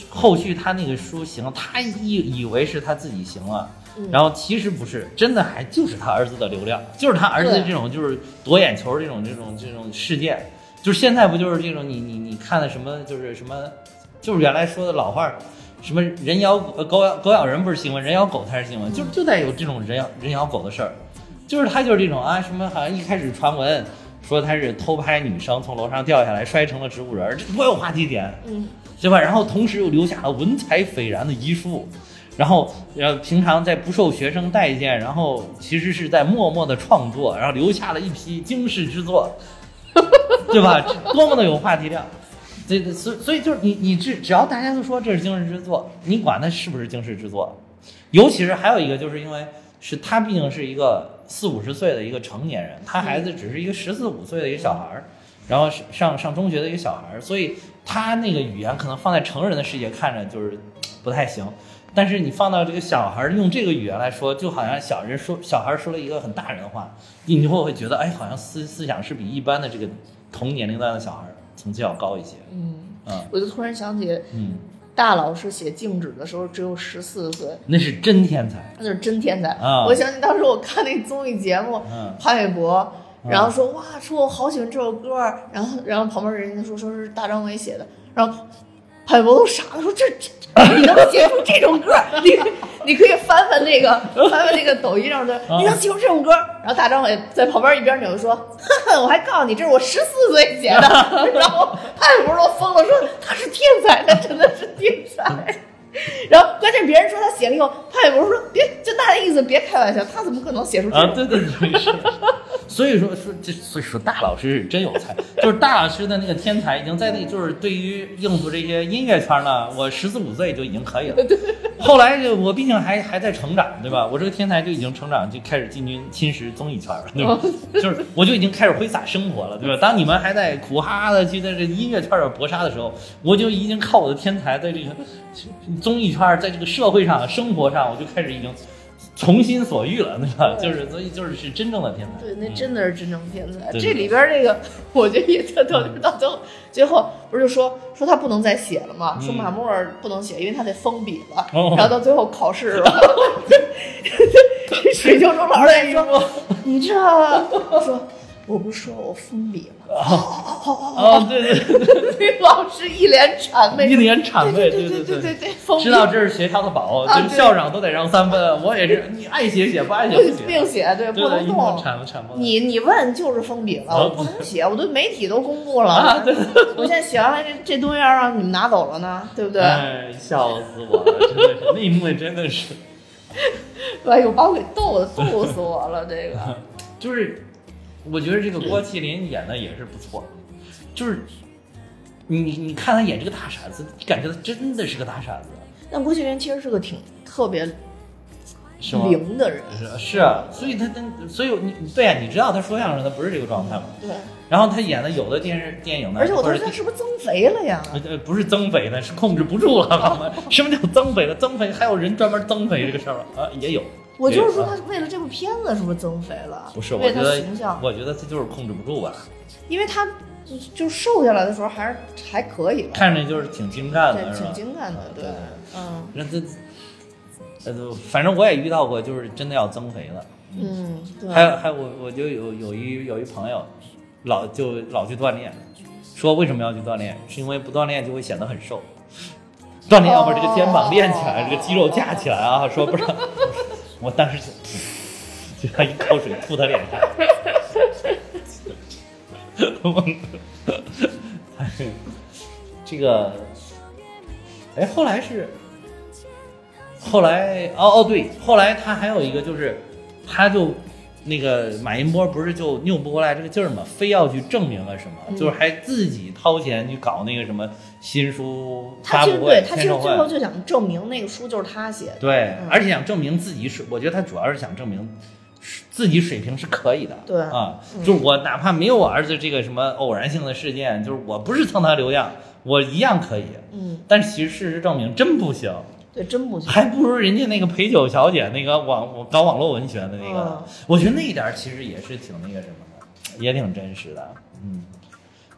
后续他那个书行，他以以为是他自己行了。嗯。然后其实不是，真的还就是他儿子的流量，就是他儿子这种就是夺眼球这种这种这种事件，就是现在不就是这种你你你看的什么就是什么，就是原来说的老话，什么人咬狗咬狗咬人不是新闻，人咬狗才是新闻，就就在有这种人咬人咬狗的事儿，就是他就是这种啊什么好像一开始传闻说他是偷拍女生从楼上掉下来摔成了植物人儿，这多有话题点，嗯对吧？然后同时又留下了文采斐然的遗书，然后呃平常在不受学生待见，然后其实是在默默的创作，然后留下了一批惊世之作，对吧？这多么的有话题量。对对，所以所以就是你你只只要大家都说这是惊世之作，你管它是不是惊世之作？尤其是还有一个，就是因为是他毕竟是一个四五十岁的一个成年人，他孩子只是一个十四五岁的一个小孩儿，然后是上上中学的一个小孩儿，所以他那个语言可能放在成人的世界看着就是不太行，但是你放到这个小孩儿用这个语言来说，就好像小人说小孩儿说了一个很大人的话，你就会觉得哎，好像思思想是比一般的这个同年龄段的小孩儿层次要高一些，嗯，嗯我就突然想起嗯，大老师写静止的时候只有十四岁，那是真天才，那是真天才。啊。我想起当时我看那综艺节目，嗯。潘玮柏，嗯。然后说哇，说我好喜欢这首歌，然后然后旁边人家说说是大张伟写的，然后潘玮柏都傻了，说这这你能写出这种歌？你你可以翻翻那个翻翻那个抖音上的，你能写出这种歌？然后大张伟在旁边一边扭说，呵呵，我还告诉你，这是我十四岁写的。然后潘玮柏都疯了，说他是天才，他真的是天才。然后关键别人说他写了以后，潘玮柏说别就大概意思别开玩笑，他怎么可能写出这啊，对对对，是。所以说说这，所以说大老师是真有才，就是大老师的那个天才已经在那，就是对于应付这些音乐圈呢，我十四五岁就已经可以了。后来就我毕竟还还在成长，对吧？我这个天才就已经成长，就开始进军侵蚀综艺圈了，对吧？就是我就已经开始挥洒生活了，对吧？当你们还在苦哈哈的去在这音乐圈儿搏杀的时候，我就已经靠我的天才在这个综艺圈，在这个社会上、生活上，我就开始已经从心所欲了，对吧？对就是所以就是是真正的天才。对，那嗯真的是真正天才。对这里边这个，我觉得也特逗，就是到最后，最后不是就说说他不能再写了嘛，说嗯马莫尔不能写，因为他得封笔了。哦然后到最后考试了 水晶钟老师在说，说，你这说，我不是说我封笔了？哦，对对对，老师一脸谄媚，一脸谄媚，对对对对对，封笔知道这是学校的宝，校长都得让三分，我也是，你爱写写，不爱写不写，并写对不能动。谄谄媚。你你问就是封笔了，啊我不能写，我对媒体都公布了。我现在写完了，这这东西要让你们拿走了呢，对不对？哎，笑死我了，真的是那一幕真的是，哎呦，把我给逗的逗 死我了，这个。就是我觉得这个郭麒麟演的也是不错，就是你你看他演这个大傻子，你感觉他真的是个大傻子，但郭麒麟其实是个挺特别？灵的人，是是啊，所以他他所以你对呀、你知道他说相声他不是这个状态吗？对。然后他演的有的电视电影呢，而且我当或者时他是不是增肥了呀？呃呃不是增肥的，是控制不住了？什么叫增肥了？增肥还有人专门增肥这个事儿吗？啊，也有。我就是说，他为了这部片子是不是增肥了？不是，我觉得形象，我觉得他就是控制不住吧，因为他就就瘦下来的时候还是还可以吧，看着就是挺精干，的，挺？精干的，对对，嗯那这，呃，反正我也遇到过，就是真的要增肥了。嗯，对，还有还有，我我就有有一有一朋友，老就老去锻炼，说为什么要去锻炼？是因为不锻炼就会显得很瘦。锻炼要把这个肩膀练起来，哦这个肌肉架起来啊！说不然，我当时就 就他一口水吐他脸上。这个，哎，后来是，后来哦哦对，后来他还有一个就是，他就那个马云波不是就拗不过来这个劲儿嘛，非要去证明了什么，嗯。就是还自己掏钱去搞那个什么新书发布会他其。实最后就想证明那个书就是他写的，对，嗯。而且想证明自己水，我觉得他主要是想证明自己水平是可以的。对。啊，嗯。就是我哪怕没有我儿子这个什么偶然性的事件，就是我不是蹭他流量，我一样可以。嗯，但是其实事实证明真不行，对，真不行，还不如人家那个陪酒小姐那个网我搞网络文学的那个，嗯我觉得那一点儿其实也是挺那个什么的，也挺真实的。嗯，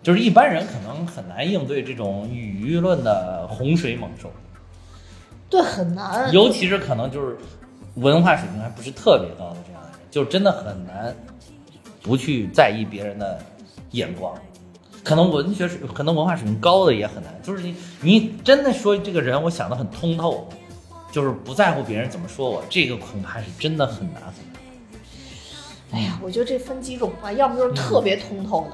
就是一般人可能很难应对这种舆论的洪水猛兽。对，很难，尤其是可能就是文化水平还不是特别高的这样的人，就真的很难不去在意别人的眼光。可能文学水，可能文化水平高的也很难。就是你，你真的说这个人，我想的很通透，就是不在乎别人怎么说我，这个恐怕是真的很难很难。哎呀，我觉得这分几种吧，要么就是特别通透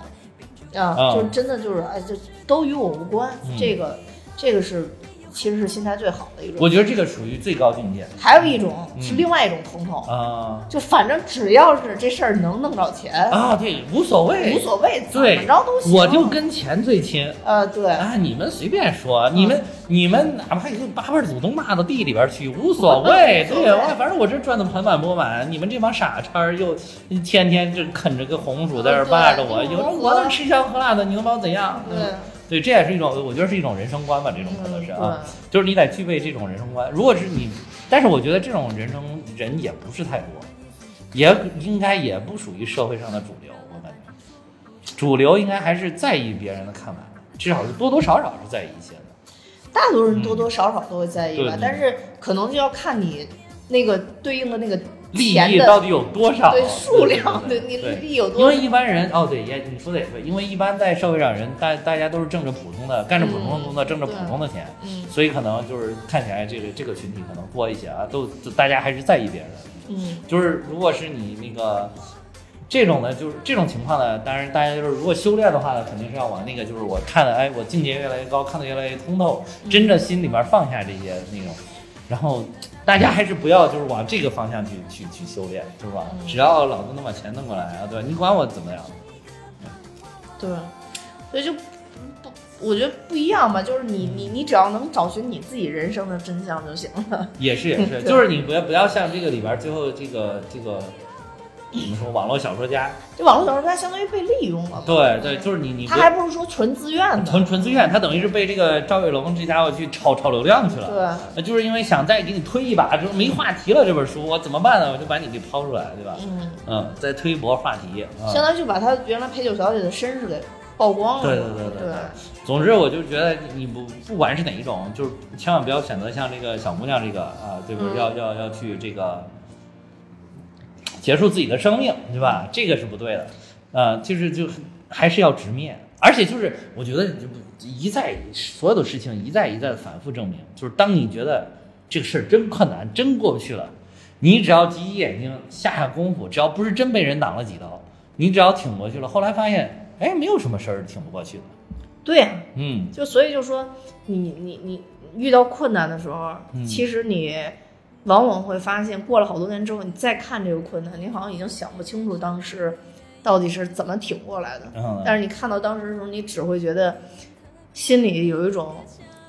的，啊，啊就是真的就是哎，就都与我无关，嗯这个这个是其实是心态最好的一种。我觉得这个属于最高境界还有一种嗯是另外一种通透，啊就反正只要是这事儿能弄着钱，啊，对，无所谓，无所谓，怎对么着都行。我就跟钱最亲。啊，对，啊，你们随便说，你们你们哪怕就八辈祖宗骂到地里边去，无所 谓。对，我反正我这赚的盆满钵满，你们这帮傻叉儿又天天就啃着个红薯在这儿霸着我，有对我能吃香喝辣的，你能把我怎样？对，对，这也是一种，我觉得是一种人生观吧，这种可能是啊，就是你得具备这种人生观。如果是你，但是我觉得这种人生人也不是太多，也应该也不属于社会上的主流，我感觉，主流应该还是在意别人的看法，至少是多多少少是在意一些的。大多数人多多少少都会在意吧，但是可能就要看你那个对应的那个利益到底有多少？对数量，对对你利益有多少？因为一般人哦，对，也你说的也对，因为一般在社会上人，大大家都是挣着普通的，干着普通的工作，挣着普通的钱，嗯所以可能就是看起来这个这个群体可能多一些啊，都都大家还是在意别人的。嗯就是如果是你那个这种呢，就是这种情况呢，当然大家就是如果修炼的话呢，肯定是要往那个就是我看的，哎，我境界越来越高，看得越来越通透，真的心里面放下这些那种，然后大家还是不要就是往这个方向去去去修炼，是吧？嗯只要老子能把钱弄过来啊，对吧？你管我怎么样？对，所以就不不，我觉得不一样吧，就是你你你只要能找寻你自己人生的真相就行了。也是 也是，就是你不要不要像这个里边最后这个这个说，网络小说家，这网络小说家相当于被利用了，对对，就是你你他还不如说纯自愿的。纯纯自愿，他等于是被这个赵伟龙这家伙去炒炒流量去了。对，呃，就是因为想再给你推一把，就是没话题了这本书，我怎么办呢？我就把你给抛出来，对吧？嗯，嗯，再推一波话题啊。相当于就把他原来陪酒小姐的身世给曝光了。对对对对对总之，我就觉得你不不管是哪一种，就是千万不要选择像这个小姑娘这个啊，对不对？嗯要要要去这个，结束自己的生命，对吧？这个是不对的，呃，就是就还是要直面，而且就是我觉得就不一再所有的事情一再一再的反复证明，就是当你觉得这个事儿真困难，真过不去了，你只要挤挤眼睛，下下功夫，只要不是真被人挡了几刀，你只要挺过去了，后来发现，哎，没有什么事儿是挺不过去的，对呀、嗯。就所以就说你你你遇到困难的时候，嗯。其实你往往会发现，过了好多年之后，你再看这个困难，你好像已经想不清楚当时到底是怎么挺过来的。嗯，但是你看到当时的时候，你只会觉得心里有一种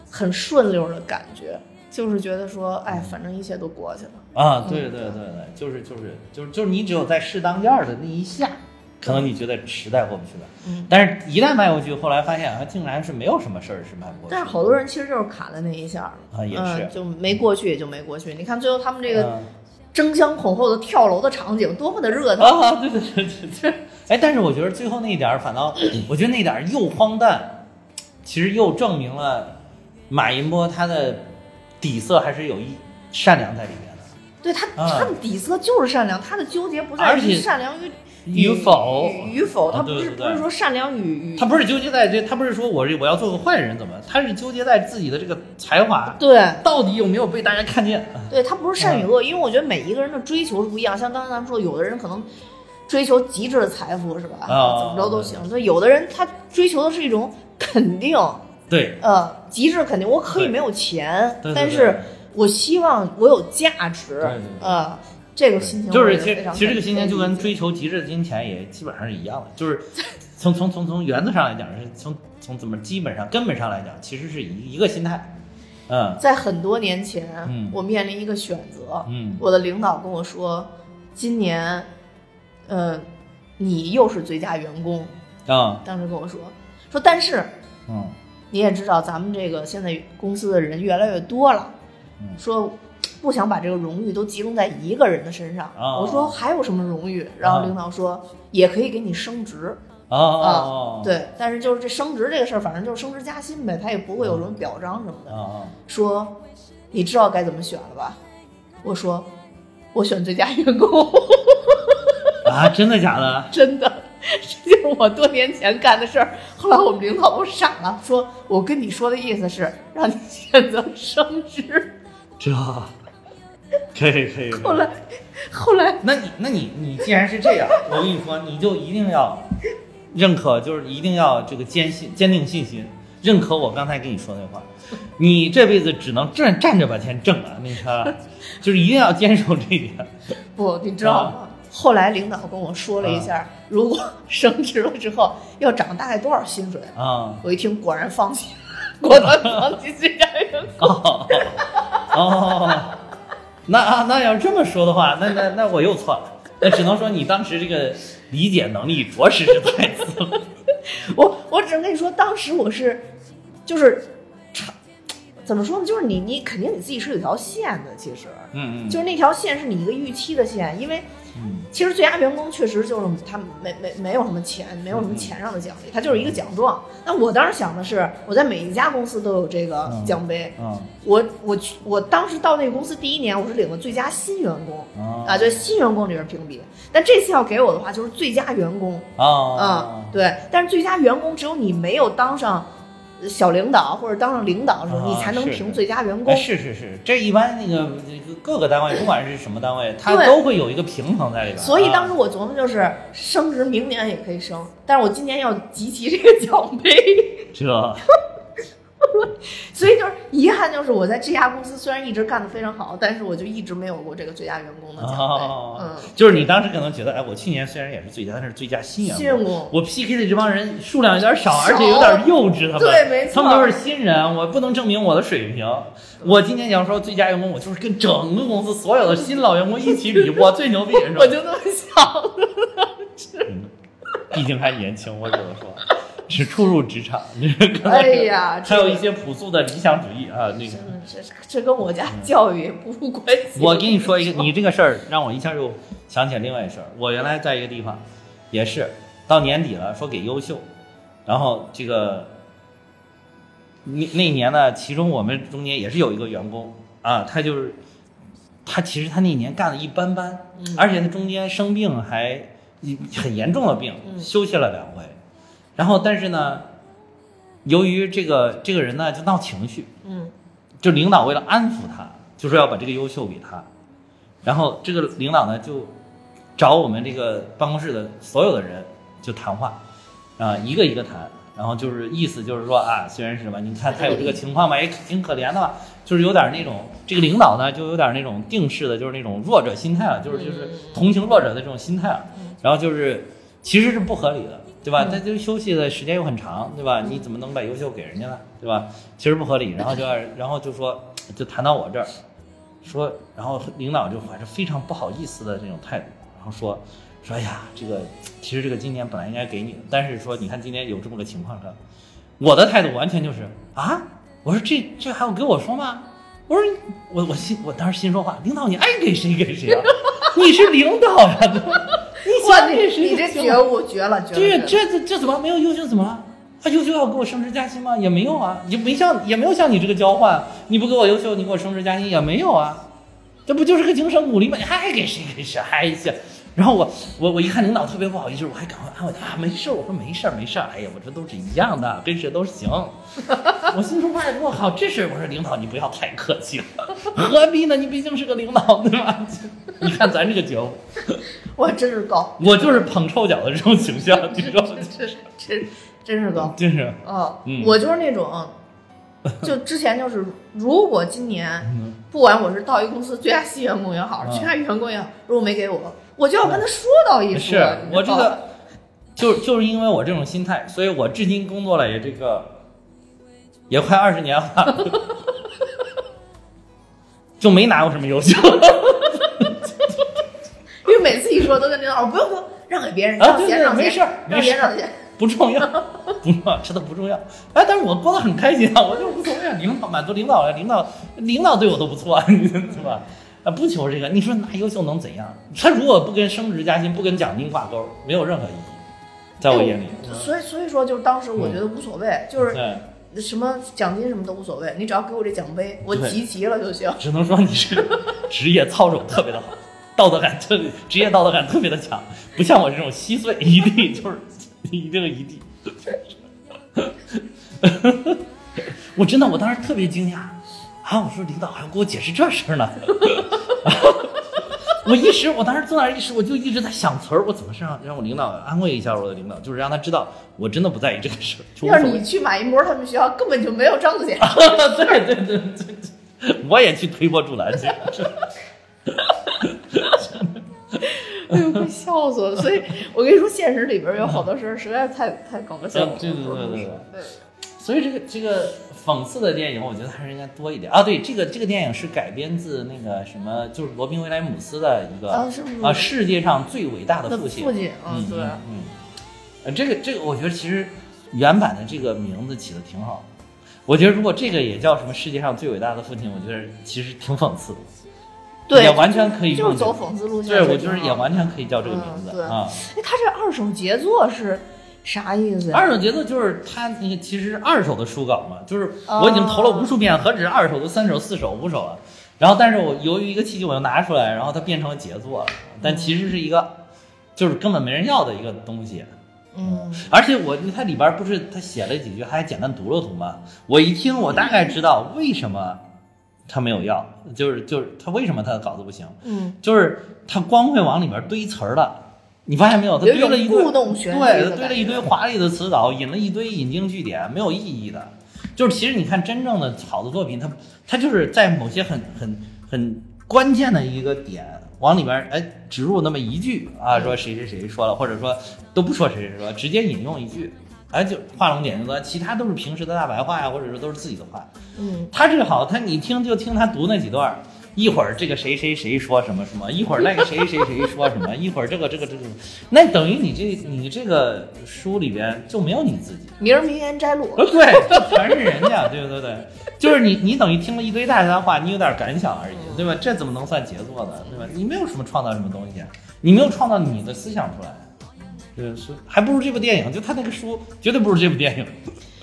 很顺溜的感觉，就是觉得说，哎，反正一切都过去了。啊，对对对对，就是就是就是就是你只有在适当样的那一下，可能你觉得实在过不去了，嗯，但是一旦迈过去，后来发现啊，竟然是没有什么事儿是迈不过去。但是好多人其实就是卡在那一下了，啊也是嗯，就没过去也就没过去。你看最后他们这个嗯争相恐后的跳楼的场景，多么的热闹！啊，对对对对对，哎，但是我觉得最后那一点儿反倒，我觉得那一点儿又荒诞，其实又证明了马寅波他的底色还是有一善良在里面的。对他，啊他的底色就是善良，他的纠结不在于善良于与否与与否，他啊不是不是说善良与与他不是纠结在这，他不是说我这我要做个坏人怎么，他是纠结在自己的这个才华对到底有没有被大家看见。对，他不是善与恶，因为我觉得每一个人的追求是不一样。像刚才咱们说，有的人可能追求极致的财富，是吧？啊怎么着都行。所以有的人他追求的是一种肯定，对，呃，极致肯定。我可以没有钱，但是我希望我有价值，对对对呃，这个心情就是其实其实这个心情就跟追求极致的金钱也基本上是一样的，就是从从从从原则上来讲是从从怎么基本上根本上来讲，其实是一一个心态。嗯在很多年前，嗯我面临一个选择，嗯我的领导跟我说，今年，呃，你又是最佳员工。啊当时跟我说说，但是嗯你也知道，咱们这个现在公司的人越来越多了，嗯说不想把这个荣誉都集中在一个人的身上。啊我说还有什么荣誉？然后领导说、也可以给你升职啊啊啊，对，但是就是这升职这个事儿，反正就是升职加薪呗，他也不会有什么表彰什么的。啊说你知道该怎么选了吧？我说我选最佳员工，啊啊，真的假的？真的。这就是我多年前干的事儿。后来我们领导都傻了，说：“我跟你说的意思是让你 选择升职。这可以可以。”后来，后来那你那你你既然是这样，我跟你说，你就一定要认可，就是一定要这个坚信坚定信心，认可我刚才跟你说那话。你这辈子只能站站着把钱挣了，那个就是一定要坚守这一点。不，你知道吗？后来领导跟我说了一下，如果升职了之后要涨大概多少薪水，啊我一听果然放弃，果断放弃这家员工。哦哦，那啊那要这么说的话，那那那我又错了。那只能说你当时这个理解能力着实是太次了。我我只能跟你说，当时我是就是长怎么说呢？就是你你肯定你自己是有条线的，其实嗯嗯，就是那条线是你一个预期的线，因为嗯其实最佳员工确实就是他没没没有什么钱，没有什么钱上的奖励，他就是一个奖状。那我当时想的是，我在每一家公司都有这个嗯奖杯。嗯我我去我当时到那个公司第一年，我是领了最佳新员工啊啊，就新员工里边评比。但这次要给我的话，就是最佳员工。啊啊，对，但是最佳员工只有你没有当上小领导或者当上领导的时候，啊你才能评最佳员工。哎，。是是是，这一般那个各个单位，不管是什么单位，它都会有一个平衡在里边。所以当时啊我琢磨就是升职，明年也可以升，但是我今年要集齐这个奖杯，这 所以就是遗憾，就是我在这家公司虽然一直干得非常好，但是我就一直没有过这个最佳员工的奖杯。哦嗯，就是你当时可能觉得，哎，我去年虽然也是最佳，但是最佳新员新员工我 PK 的这帮人数量有点少，少而且有点幼稚，他们对没错他们都是新人，我不能证明我的水平。我今年要说最佳员工，我就是跟整个公司所有的新老员工一起比，我最牛逼，我？就那么想的。嗯毕竟还年轻，我只能说，是初入职场，这个哎呀，还有一些朴素的理想主义啊，那个。这这跟我家教育也不无关系。我跟你说一个，你这个事儿让我一下又想起来另外一事儿。我原来在一个地方，也是到年底了，说给优秀，然后这个那那一年呢，其中我们中间也是有一个员工啊，他就是他他其实他那一年干的一般般，而且他中间生病还很严重的病，休息了两回。然后但是呢，由于这个这个人呢就闹情绪，嗯就领导为了安抚他，就说要把这个优秀给他。然后这个领导呢就找我们这个办公室的所有的人就谈话，啊，一个一个谈。然后就是意思就是说啊，虽然是什么，你看他有这个情况吧，也挺可怜的吧，就是有点那种这个领导呢，就有点那种定式的，就是那种弱者心态了，就是就是同情弱者的这种心态了。然后就是其实是不合理的，对吧？他就休息的时间又很长，对吧？你怎么能把优秀给人家呢，对吧？其实不合理。然后就要然后就说就谈到我这儿，说然后领导就怀着非常不好意思的这种态度，然后说说哎呀，这个其实这个今年本来应该给你的，但是说你看今年有这么个情况上，我的态度完全就是啊，我说这这还要给我说吗？我说我我心我当时心说话，领导你爱给谁给谁啊，你是领导呀，对吧？你 哇，你你这觉悟绝了，绝了！这这这这怎么没有优秀怎么了？啊优秀要给我升职加薪吗？也没有啊，也没像也没有像你这个交换，你不给我优秀，你给我升职加薪也没有啊，这不就是个精神鼓励吗？你还给谁给谁？哎呀，然后我我我一看领导特别不好意思，我还赶快安慰他啊，没事儿，我说没事儿没事儿，哎呀，我这都是一样的，跟谁都行。我心说哎，我靠，这事儿我说领导你不要太客气了，何必呢？你毕竟是个领导对吧？你看咱这个觉悟，我真是高，我就是捧臭脚的这种形象，你知道吗？真真真是高。真是。哦，嗯我就是那种，就之前就是，如果今年嗯不管我是到一个公司最佳新员工也好，嗯其他员工也好，如果没给我，我就要跟他说道一说。是我这个，就就是因为我这种心态，所以我至今工作了也这个也快二十年了，就没拿过什么优秀。因为每次一说都跟领导说不用不用，让给别人，啊对对让钱让钱，没事儿让没事儿钱让钱。不重要，不重要，这都不重要。哎，但是我过得很开心啊，我就无所谓啊。领导满足领导了，领导领导对我都不错，你是吧？啊，不求这个，你说拿优秀能怎样？他如果不跟升职加薪、不跟奖金挂钩，没有任何意义，在我眼里。所以所以说，就是当时我觉得无所谓，就是对，什么奖金什么都无所谓，你只要给我这奖杯，我集齐了就行。只能说你是 职业操守特别的好，道德感特别，职业道德感特别的强，不像我这种稀碎一地 就是一定一地。我真的，我当时特别惊讶啊！我说领导还要给我解释这事儿呢。我一时，我当时坐那儿一时，我就一直在想词儿，我怎么是让让我领导安慰一下我的领导，就是让他知道我真的不在意这个事儿。要是你去马一模他们学校，根本就没有张子贤。对对对对对，我也去推波助澜去。哎呦，快笑死我了！所以我跟你说，现实里边有好多事儿实在太太搞笑了。对对对对对对所以这个这个讽刺的电影，我觉得还是应该多一点啊。对，这个这个电影是改编自那个什么，就是罗宾威莱姆斯的一个啊是是啊世界上最伟大的的父亲。父亲，嗯对，嗯嗯，呃，这个这个，我觉得其实原版的这个名字起的挺好。我觉得如果这个也叫什么世界上最伟大的父亲，我觉得其实挺讽刺的。对，也完全可以就是走讽刺路线。对，我觉得也完全可以叫这个名字、啊。哎，他这二手杰作是啥意思呀？二手节奏就是他那个其实是二手的书稿嘛，就是我已经投了无数遍，何止二手，都三手、四手、五手了。然后，但是我由于一个契机，我又拿出来，然后它变成了杰作了。但其实是一个，就是根本没人要的一个东西。嗯，而且我它里边不是他写了几句，还简单读了读吗。我一听，我大概知道为什么他没有要，就是就是他为什么他的稿子不行，嗯，就是他光会往里面堆词儿了。你发现没有？他堆了一堆故弄玄虚对，他堆了一堆华丽的词藻，引了一堆引经据典，没有意义的。就是其实你看真正的好的作品，它它就是在某些很很很关键的一个点往里边儿哎植入那么一句啊，说谁谁谁说了，或者说都不说谁谁说，直接引用一句，哎就画龙点睛的，其他都是平时的大白话呀，或者说都是自己的话。嗯，他这个好，他你听就听他读那几段儿，一会儿这个谁谁谁说什么什么，一会儿那个谁谁谁说什么，一会儿这个这个这个，那等于你这你这个书里边就没有你自己，名儿名言摘录。呃，对，就全是人家，对对对，就是你你等于听了一堆大家话，你有点感想而已，对吧？这怎么能算杰作呢？对吧？你没有什么创造什么东西，你没有创造你的思想出来，对，是还不如这部电影，就他那个书绝对不如这部电影。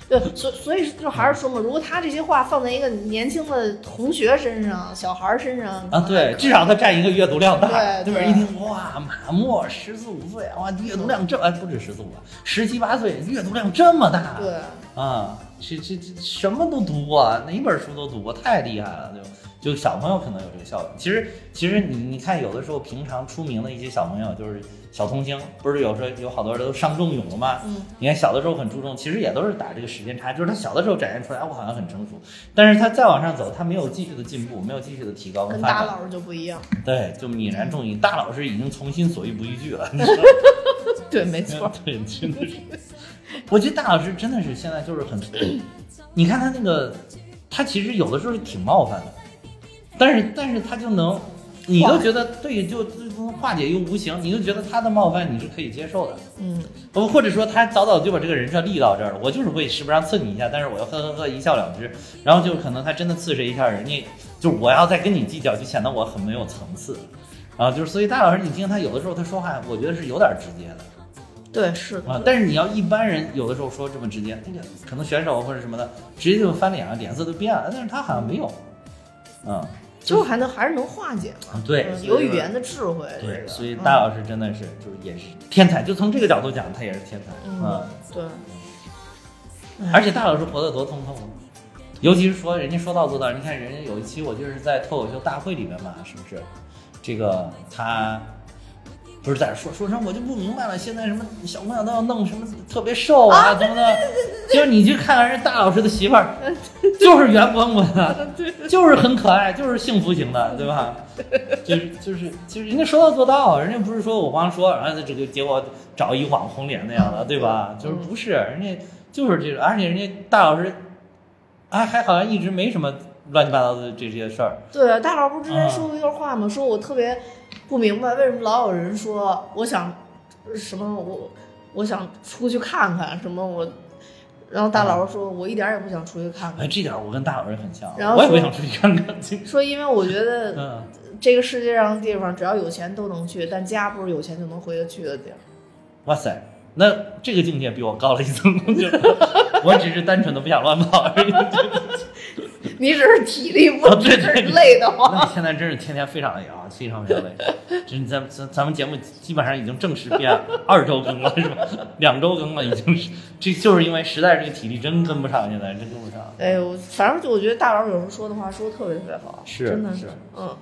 对，所所以就还是说嘛，如果他这些话放在一个年轻的同学身上、小孩儿身上啊，对，至少他占一个阅读量大，对吧？一听哇，马默十四五岁，哇，阅读量这哎不止十四五，十七八岁，阅读量这么大，对，啊，这这这什么都读啊，哪本书都读过，太厉害了，对吧？就小朋友可能有这个效应。其实其实你你看，有的时候平常出名的一些小朋友，就是小童星，不是有时候有好多人都上重勇了吗？嗯，你看小的时候很注重，其实也都是打这个时间差，就是他小的时候展现出来，我好像很成熟，但是他再往上走，他没有继续的进步，没有继续的提高跟。大老师就不一样。对，就泯然众矣。大老师已经从心所欲不逾矩了。对，没错。对，真的是。我觉得大老师真的是现在就是很，你看他那个，他其实有的时候是挺冒犯的，但是但是他就能，你都觉得对，就化解又无形，你就觉得他的冒犯你是可以接受的。嗯，或或者说他早早就把这个人设立到这儿了，我就是会时不常刺你一下，但是我要呵呵呵一笑了之，然后就可能他真的刺谁一下，人家就我要再跟你计较，就显得我很没有层次。啊，就是所以大老师，你听他有的时候他说话，我觉得是有点直接的。对，是啊，但是你要一般人有的时候说这么直接，那个可能选手或者什么的，直接就翻脸了，脸色都变了。但是他好像没有，嗯，就还能还是能化解嘛。对，有语言的智慧。对，所以大老师真的是就是也是天才，就从这个角度讲，他也是天才。嗯，对。而且大老师活得多通透，尤其是说人家说到做到。你看人家有一期我就是在脱口秀大会里面嘛，是不是？这个他。不是在说说声，我就不明白了。现在什么小姑娘都要弄什么特别瘦啊，怎么的？就是你去看看人大老师的媳妇儿，就是圆滚滚的，就是很可爱，就是幸福型的，对吧？就是就是就是人家说到做到，人家不是说我光说，然后这个结果找一网红脸那样的，对吧？就是不是人家就是这个，而且人家大老师还还好像一直没什么乱七八糟的这些事儿。对，大老师不之前说过一段话吗？说我特别。不明白为什么老有人说我想什么我我想出去看看什么我，然后大老师说我一点也不想出去看看。哎，这点我跟大老师很像，然后我也不想出去看看。说因为我觉得这个世界上的地方只要有钱都能去，但家不是有钱就能回得去的地儿。哇塞，那这个境界比我高了一层，我 只是单纯的不想乱跑而已。你只是体力不支，累的慌。那现在真是天天非常累啊，非常非常累。真 咱咱咱们节目基本上已经正式变二周更了，是吧？两周更了已经是，这就是因为实在这个体力真跟不上，现在真跟不上。哎呦，反正就我觉得大佬有时候说的话说的特别特别好，是真的是，嗯，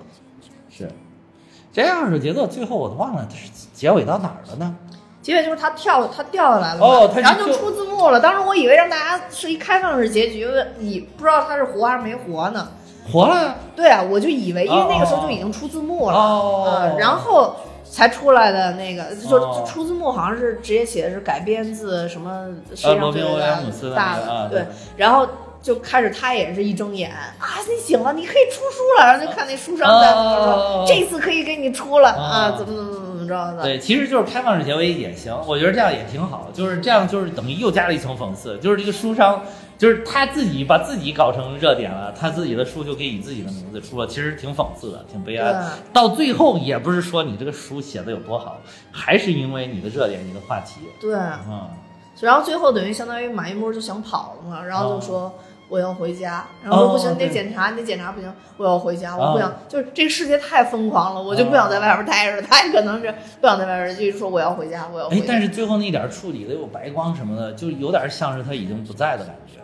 是。这二手节奏最后我都忘了，它是结尾到哪儿了呢？结尾就是他跳，他掉下来了，哦，然后就出字幕了。当时我以为让大家是一开放式结局，你不知道他是活还是没活呢。活了。对啊，我就以为，因为那个时候就已经出字幕了，哦，然后才出来的那个，就出字幕好像是直接写的是改编自什么世界上最伟大的，对，然后就开始他也是一睁眼啊，你醒了，你可以出书了，然后就看那书上在说，这次可以给你出了啊，怎么怎么怎么。对，其实就是开放式结尾也行，我觉得这样也挺好。就是这样，就是等于又加了一层讽刺。就是这个书商，就是他自己把自己搞成热点了，他自己的书就可以以自己的名字出了，其实挺讽刺的，挺悲哀。到最后也不是说你这个书写的有多好，还是因为你的热点，你的话题。对，嗯。然后最后等于相当于马一波就想跑了嘛，然后就说。我要回家，然后说不行，你得检查，你得检查不行，我要回家，我不想，就是这个世界太疯狂了，我就不想在外边待着。他也可能是不想在外边，就是说我要回家，我要。哎，但是最后那点处理的有白光什么的，就有点像是他已经不在的感觉。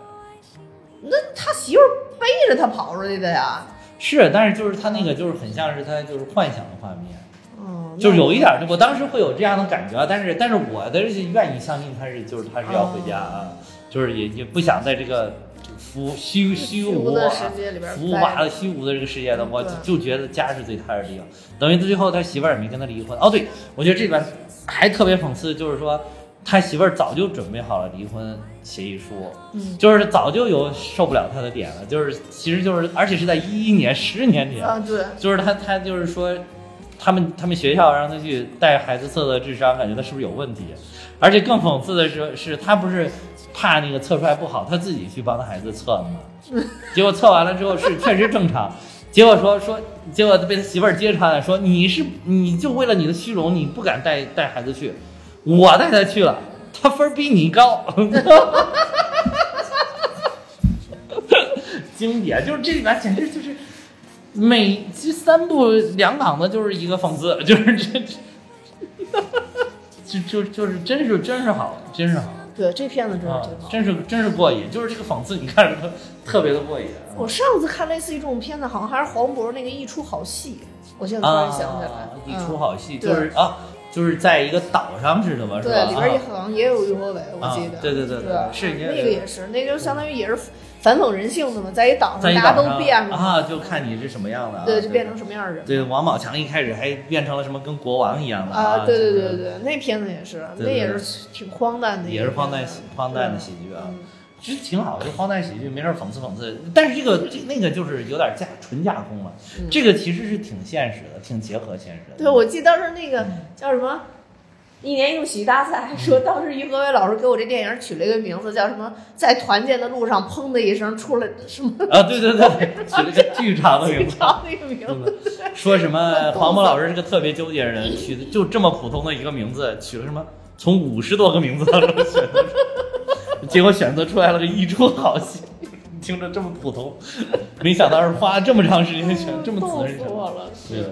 那他媳妇背着他跑出去的呀？是，但是就是他那个就是很像是他就是幻想的画面，嗯，就是有一点，我当时会有这样的感觉，但是但是我的愿意相信他是就是他是要回家啊，就是也也不想在这个。浮虚虚无啊，浮华的虚无的这个世界的，我就觉得家是最踏实的地方。等于最后他媳妇儿也没跟他离婚。哦，对，我觉得这边还特别讽刺，就是说他媳妇儿早就准备好了离婚协议书，嗯，就是早就有受不了他的点了，就是其实就是而且是在一一年十年前啊，对，就是他他就是说他们他们学校让他去带孩子测测智商，感觉他是不是有问题？而且更讽刺的是，是他不是。怕那个测出来不好，他自己去帮他孩子测的嘛，结果测完了之后是确实正常，结果说说，结果被他媳妇儿揭穿了，说你是你就为了你的虚荣，你不敢带带孩子去，我带他去了，他分比你高。经典，就是这里边简直就是每这三部两档的，就是一个讽刺，就是这这就就就是真是真是好，真是好。对，这片子真是啊挺好。，真是真是过瘾，就是这个讽刺，你看着特 特别的过瘾。我上次看类似于这种片子，好像还是黄渤那个《一出好戏》，我现在突然想起来，啊，一嗯出好戏对就是啊，就是在一个岛上似的嘛，是吧？对，里边也啊好像也有于和伟，我啊记得。对对对对对是那个也是，那就相当于也是反讽人性的嘛，在一岛上大家都变了啊，就看你是什么样的啊，对，就变成什么样的人。对，王宝强一开始还变成了什么跟国王一样的啊，对对对对，那片子也是，那也是挺荒诞的也是荒诞荒诞的喜剧啊嗯，其实挺好的，就荒诞喜剧，没事讽刺讽刺。但是这个这那个就是有点架纯架空了，嗯这个其实是挺现实的，挺结合现实的。对，我记得当时那嗯个叫什么，一年一度喜剧大赛，说当时于和伟老师给我这电影取了一个名字，叫什么，在团建的路上，砰的一声出来什么啊，对对对，取了个 巨长的名字。个名字，说什么 黄渤老师是个特别纠结的人，取的就这么普通的一个名字，取了什么从五十多个名字当中选择出，结果选择出来了个一出好戏，听着这么普通，没想到是花这么长时间选这么逗仔细选。了。对，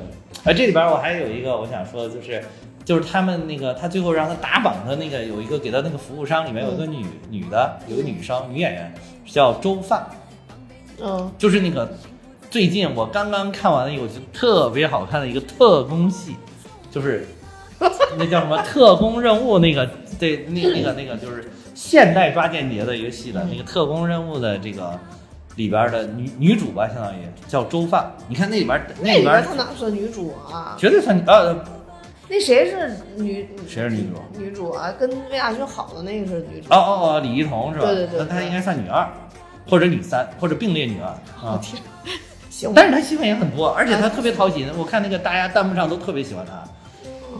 哎，这里边我还有一个我想说的就是。就是他们那个，他最后让他打榜的那个有一个给他那个服务商里面有一个女、女的，有个女生女演员叫周范，嗯，就是那个最近我刚刚看完了一个我觉得特别好看的一个特工戏，就是 那叫什么特工任务那个对那那个那个就是现代抓间谍的一个戏的那个特工任务的这个里边的女女主吧，相当于叫周范。你看那里边那那里里边边她哪算女主啊？绝对算呃那谁是女？谁是女主？女主啊，跟魏亚军好的那个是女主。哦哦哦，李一桐是吧？对对对那她应该算女二，或者女三，或者并列女二啊。我天，行但是她戏份也很多，而且她特别讨喜。我看那个大家弹幕上都特别喜欢他。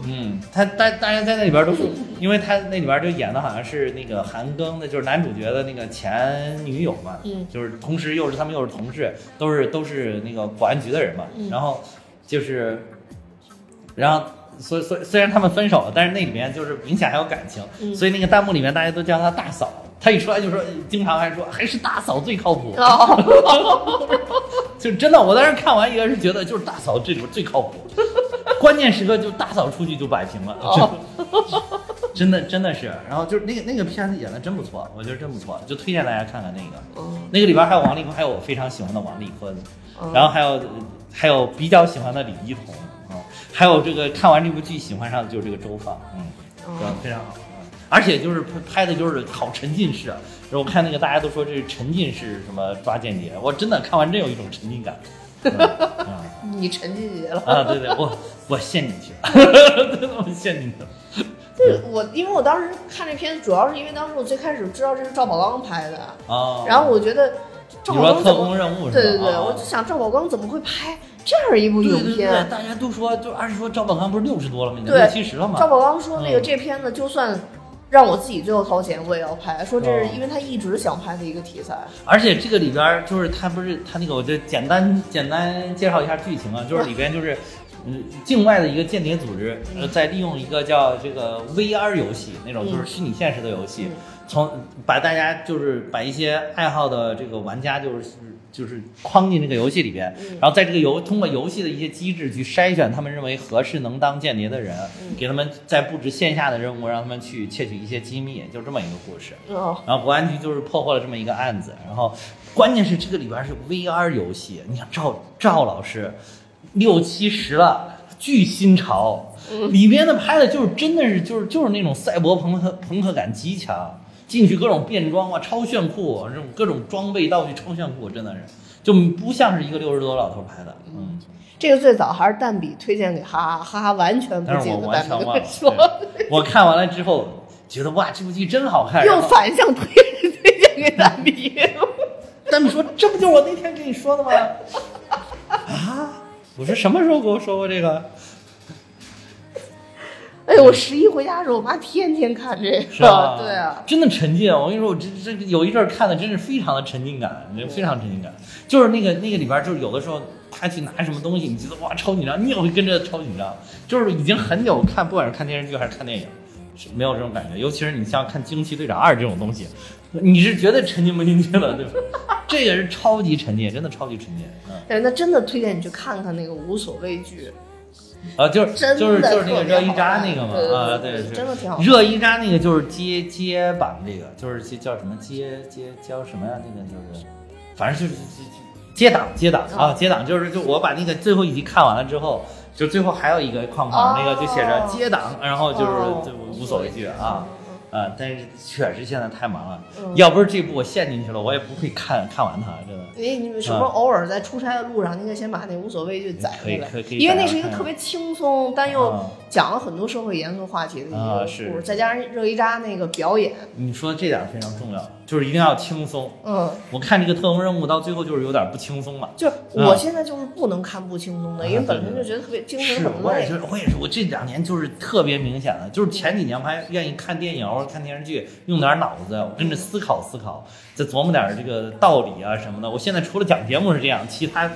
嗯，他大大家在那里边都是，因为他那里边就演的好像是那个韩庚的，就是男主角的那个前女友嘛，嗯，就是同时又是他们又是同事，都是都是那个保安局的人嘛，嗯。然后就是，然后所以所以虽然他们分手了，但是那里面就是明显还有感情，嗯所以那个弹幕里面大家都叫他大嫂，他一出来就说，经常还说还是大嫂最靠谱，哦，就真的，我当时看完一个是觉得就是大嫂这里边最靠谱，关键时刻就大嫂出去就摆平了，哦真的真的是。然后就是那个那个片子演的真不错，我觉得真不错，就推荐大家看看那个。嗯那个里边还有王丽坤，还有我非常喜欢的王丽坤，嗯然后还有还有比较喜欢的李一桐啊，还有这个看完这部剧喜欢上的就是这个周放，嗯，对哦，非常好。嗯而且就是拍拍的就是好沉浸式啊，然后我看那个大家都说这是沉浸式什么抓间谍，我真的看完真有一种沉浸感。你沉进去了。啊，对对，我我陷进去了，真陷进去了。就是我，因为我当时看这片子，主要是因为当时我最开始知道这是赵宝刚拍的，啊，然后我觉得赵宝刚特，工任务是吧？对对对，啊我就想赵宝刚怎么会拍这样一部对对对，影片？大家都说，就按说赵宝刚不是六十多了吗？已经对六七十了嘛。赵宝刚说那个嗯这片子就算让我自己最后掏钱，我也要拍，说这是哦因为他一直想拍的一个题材。而且这个里边就是他不是他那个，我就简单简单介绍一下剧情啊，就是里边就是。嗯，境外的一个间谍组织，呃，在利用一个叫这个 VR 游戏那种就是虚拟现实的游戏，嗯。从把大家就是把一些爱好的这个玩家就是就是框进这个游戏里边，嗯。然后在这个游通过游戏的一些机制去筛选他们认为合适能当间谍的人，嗯。给他们再布置线下的任务，让他们去窃取一些机密，就这么一个故事。哦，然后国安局就是破获了这么一个案子，然后关键是这个里边是 VR 游戏，你想赵赵老师六七十了，巨新潮，里边的拍的就是真的是就是就是那种赛博朋克朋克感极强，进去各种变装啊，超炫酷，这种各种装备道具超炫酷，真的是。就不像是一个六十多老头拍的，嗯，这个最早还是蛋比推荐给哈哈，哈哈完全不记得蛋比跟，说，对。我看完了之后觉得哇，这部剧真好看，然又反向推推荐给蛋比。蛋比说这不就是我那天跟你说的吗？啊！我说什么时候跟我说过这个？哎呦，我十一回家的时候，我妈天天看这是吧个？对啊，真的沉浸。我跟你说，我这这有一阵儿看的真是非常的沉浸感，非常沉浸感。就是那个那个里边儿，就是有的时候他去拿什么东西，你觉得哇超紧张，你也会跟着超紧张。就是已经很久看，不管是看电视剧还是看电影，是没有这种感觉。尤其是你像看《惊奇队长二》这种东西，你是绝对沉浸不进去了，对吧？这个是超级沉浸，真的超级沉浸。嗯，对，那真的推荐你去看看那个无所畏惧，啊，就是就是就是那个热依扎那个嘛，啊，对真的挺好热依扎那个就是接接榜这个，就是叫什么接接叫什么呀？那个就是，反正就是接接档接档啊，接档就是就我把那个最后一集看完了之后，就最后还有一个框框，那个就写着哦接档，然后就是哦就无所畏惧啊。啊，但是确实现在太忙了，嗯要不是这部我陷进去了，我也不会看看完它，真的。你你们是不是偶尔在出差的路上，你可以先把那无所谓就载回来可以可以可以，因为那是一个特别轻松，但又啊讲了很多社会严肃话题的一个故事，再加上热依扎那个表演，你说这点非常重要，就是一定要轻松。嗯，我看这个特工任务到最后就是有点不轻松了。就是我现在就是不能看不轻松的，啊因为本身就觉得特别精神是很，累。我也是，我也是，我这两年就是特别明显的，就是前几年我还愿意看电影或者看电视剧，用点脑子，我跟着思考思考，再琢磨点这个道理啊什么的。我现在除了讲节目是这样，其他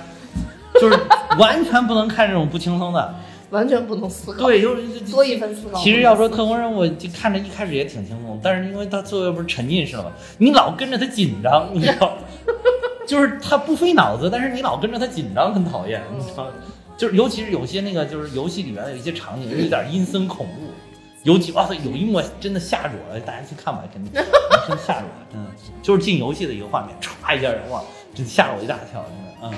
就是完全不能看这种不轻松的。完全不能思考，对，就是多一分思考。其实要说特工任务，就看着一开始也挺轻松，但是因为他最后不是沉浸式了嘛，你老跟着他紧张，你知道，就是他不费脑子，但是你老跟着他紧张，很讨厌，你知道，就是尤其是有些那个就是游戏里面的有一些场景有点阴森恐怖，尤其哇塞有一幕真的吓着我了，大家去看吧，真的 真吓着我了，真的就是进游戏的一个画面，歘一下哇，真吓了我一大跳，真的，嗯，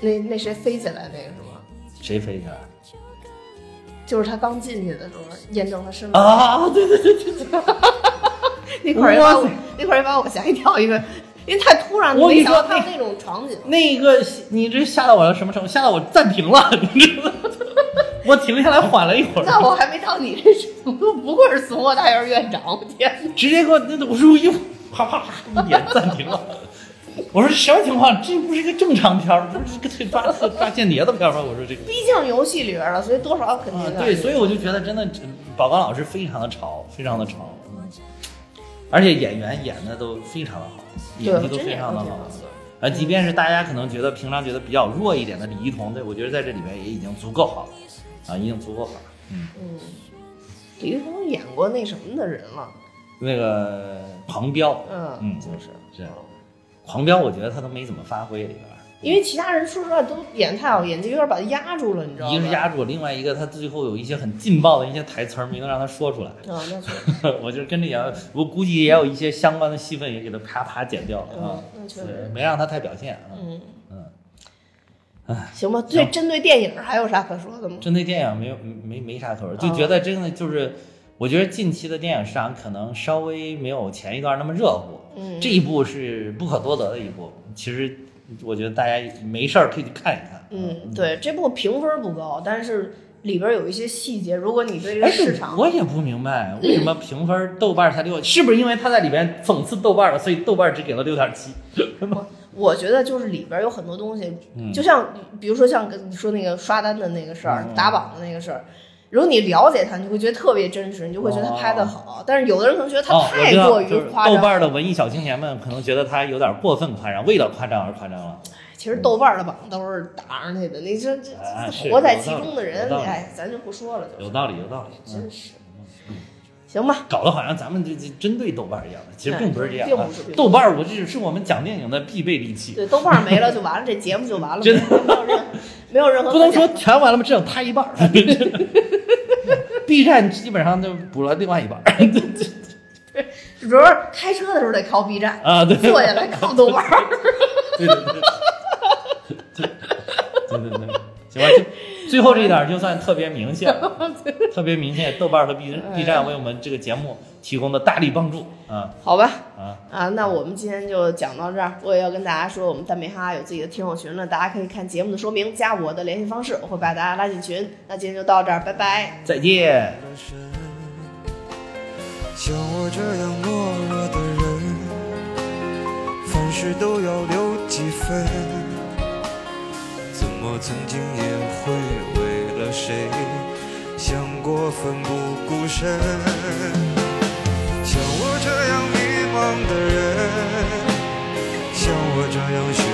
那那谁飞起来那个是吗？谁飞起来？就是他刚进去的时候验证他身份啊，对对对对对。那块儿也把我那块儿也把我吓一跳，因为因为太突然了，我跟你说没想到他那种场景。那个你这吓到我了什么程度？吓到我暂停了，你知道吗？我停下来缓了一会儿，那我还没到你这程度，不愧是怂货大院院长，我天！直接给我那我说一啪啪啪一点暂停了。我说什么情况？这不是一个正常片儿，不是一个抓抓间谍的片儿吗？我说这个。毕竟游戏里边了，所以多少肯定啊，的。对，所以我就觉得真的，宝刚老师非常的潮，非常的潮，嗯，而且演员演的都非常的好，演技都非常的好。啊，即便是大家可能觉得平常觉得比较弱一点的李一桐，对我觉得在这里面也已经足够好了，啊，已经足够好了。嗯，嗯，李一桐演过那什么的人了，那个狂飙，嗯嗯就是是狂飙，我觉得他都没怎么发挥里边。因为其他人说实话都演太好，演技有点把他压住了，你知道吗？一个是压住，另外一个他最后有一些很劲爆的一些台词儿没能让他说出来。啊，那确实，我就是跟着演，我估计也有一些相关的戏份也给他啪啪剪掉了啊嗯，，那确对实，没让他太表现啊。嗯嗯，行吧。对，针对电影还有啥可说的吗？针对电影没有没没啥可说，就觉得真的就是，我觉得近期的电影市场可能稍微没有前一段那么热乎。嗯，这一步是不可多得的一步，其实我觉得大家没事儿可以去看一看。嗯，对，这部评分不高，但是里边有一些细节，如果你对这个哎，市场，我也不明白为什么评分豆瓣才六，是不是因为他在里边讽刺豆瓣了，所以豆瓣只给了六点七？我觉得就是里边有很多东西，嗯就像比如说像跟你说那个刷单的那个事儿、嗯打榜的那个事儿，如果你了解他，你会觉得特别真实，你就会觉得他拍的好。但是有的人可能觉得他太过于就是夸张。豆瓣的文艺小青年们可能觉得他有点过分夸张，为了夸张而夸张了。其实豆瓣的榜都是打上去的，你这这活在其中的人，哎，咱就不说了，就有道理，有道理。嗯真是。行吧，搞得好像咱们这这针对豆瓣一样的，其实并不是这样啊并不是豆瓣，我这是我们讲电影的必备利器，对，豆瓣没了就完了，这节目就完了，真的没有任没有任何 不能说全完了吗？只有他一半儿。B 站基本上就补了另外一半儿。主要是开车的时候得靠 B 站，啊，对，坐下来靠豆瓣儿。对对对，对对对对，行吧，就最后这一点儿就算特别明显了，特别明显，豆瓣儿和 B B 站为我们这个节目提供的大力帮助啊好吧，啊，啊，那我们今天就讲到这儿。我也要跟大家说，我们蛋美哈哈有自己的听友群了，大家可以看节目的说明，加我的联系方式，我会把大家拉进群。那今天就到这儿，拜拜。再见。像我这样懦弱的人，凡事都要留几分。我曾经也会为了谁想过奋不顾身？像我这样迷茫的人，像我这样寻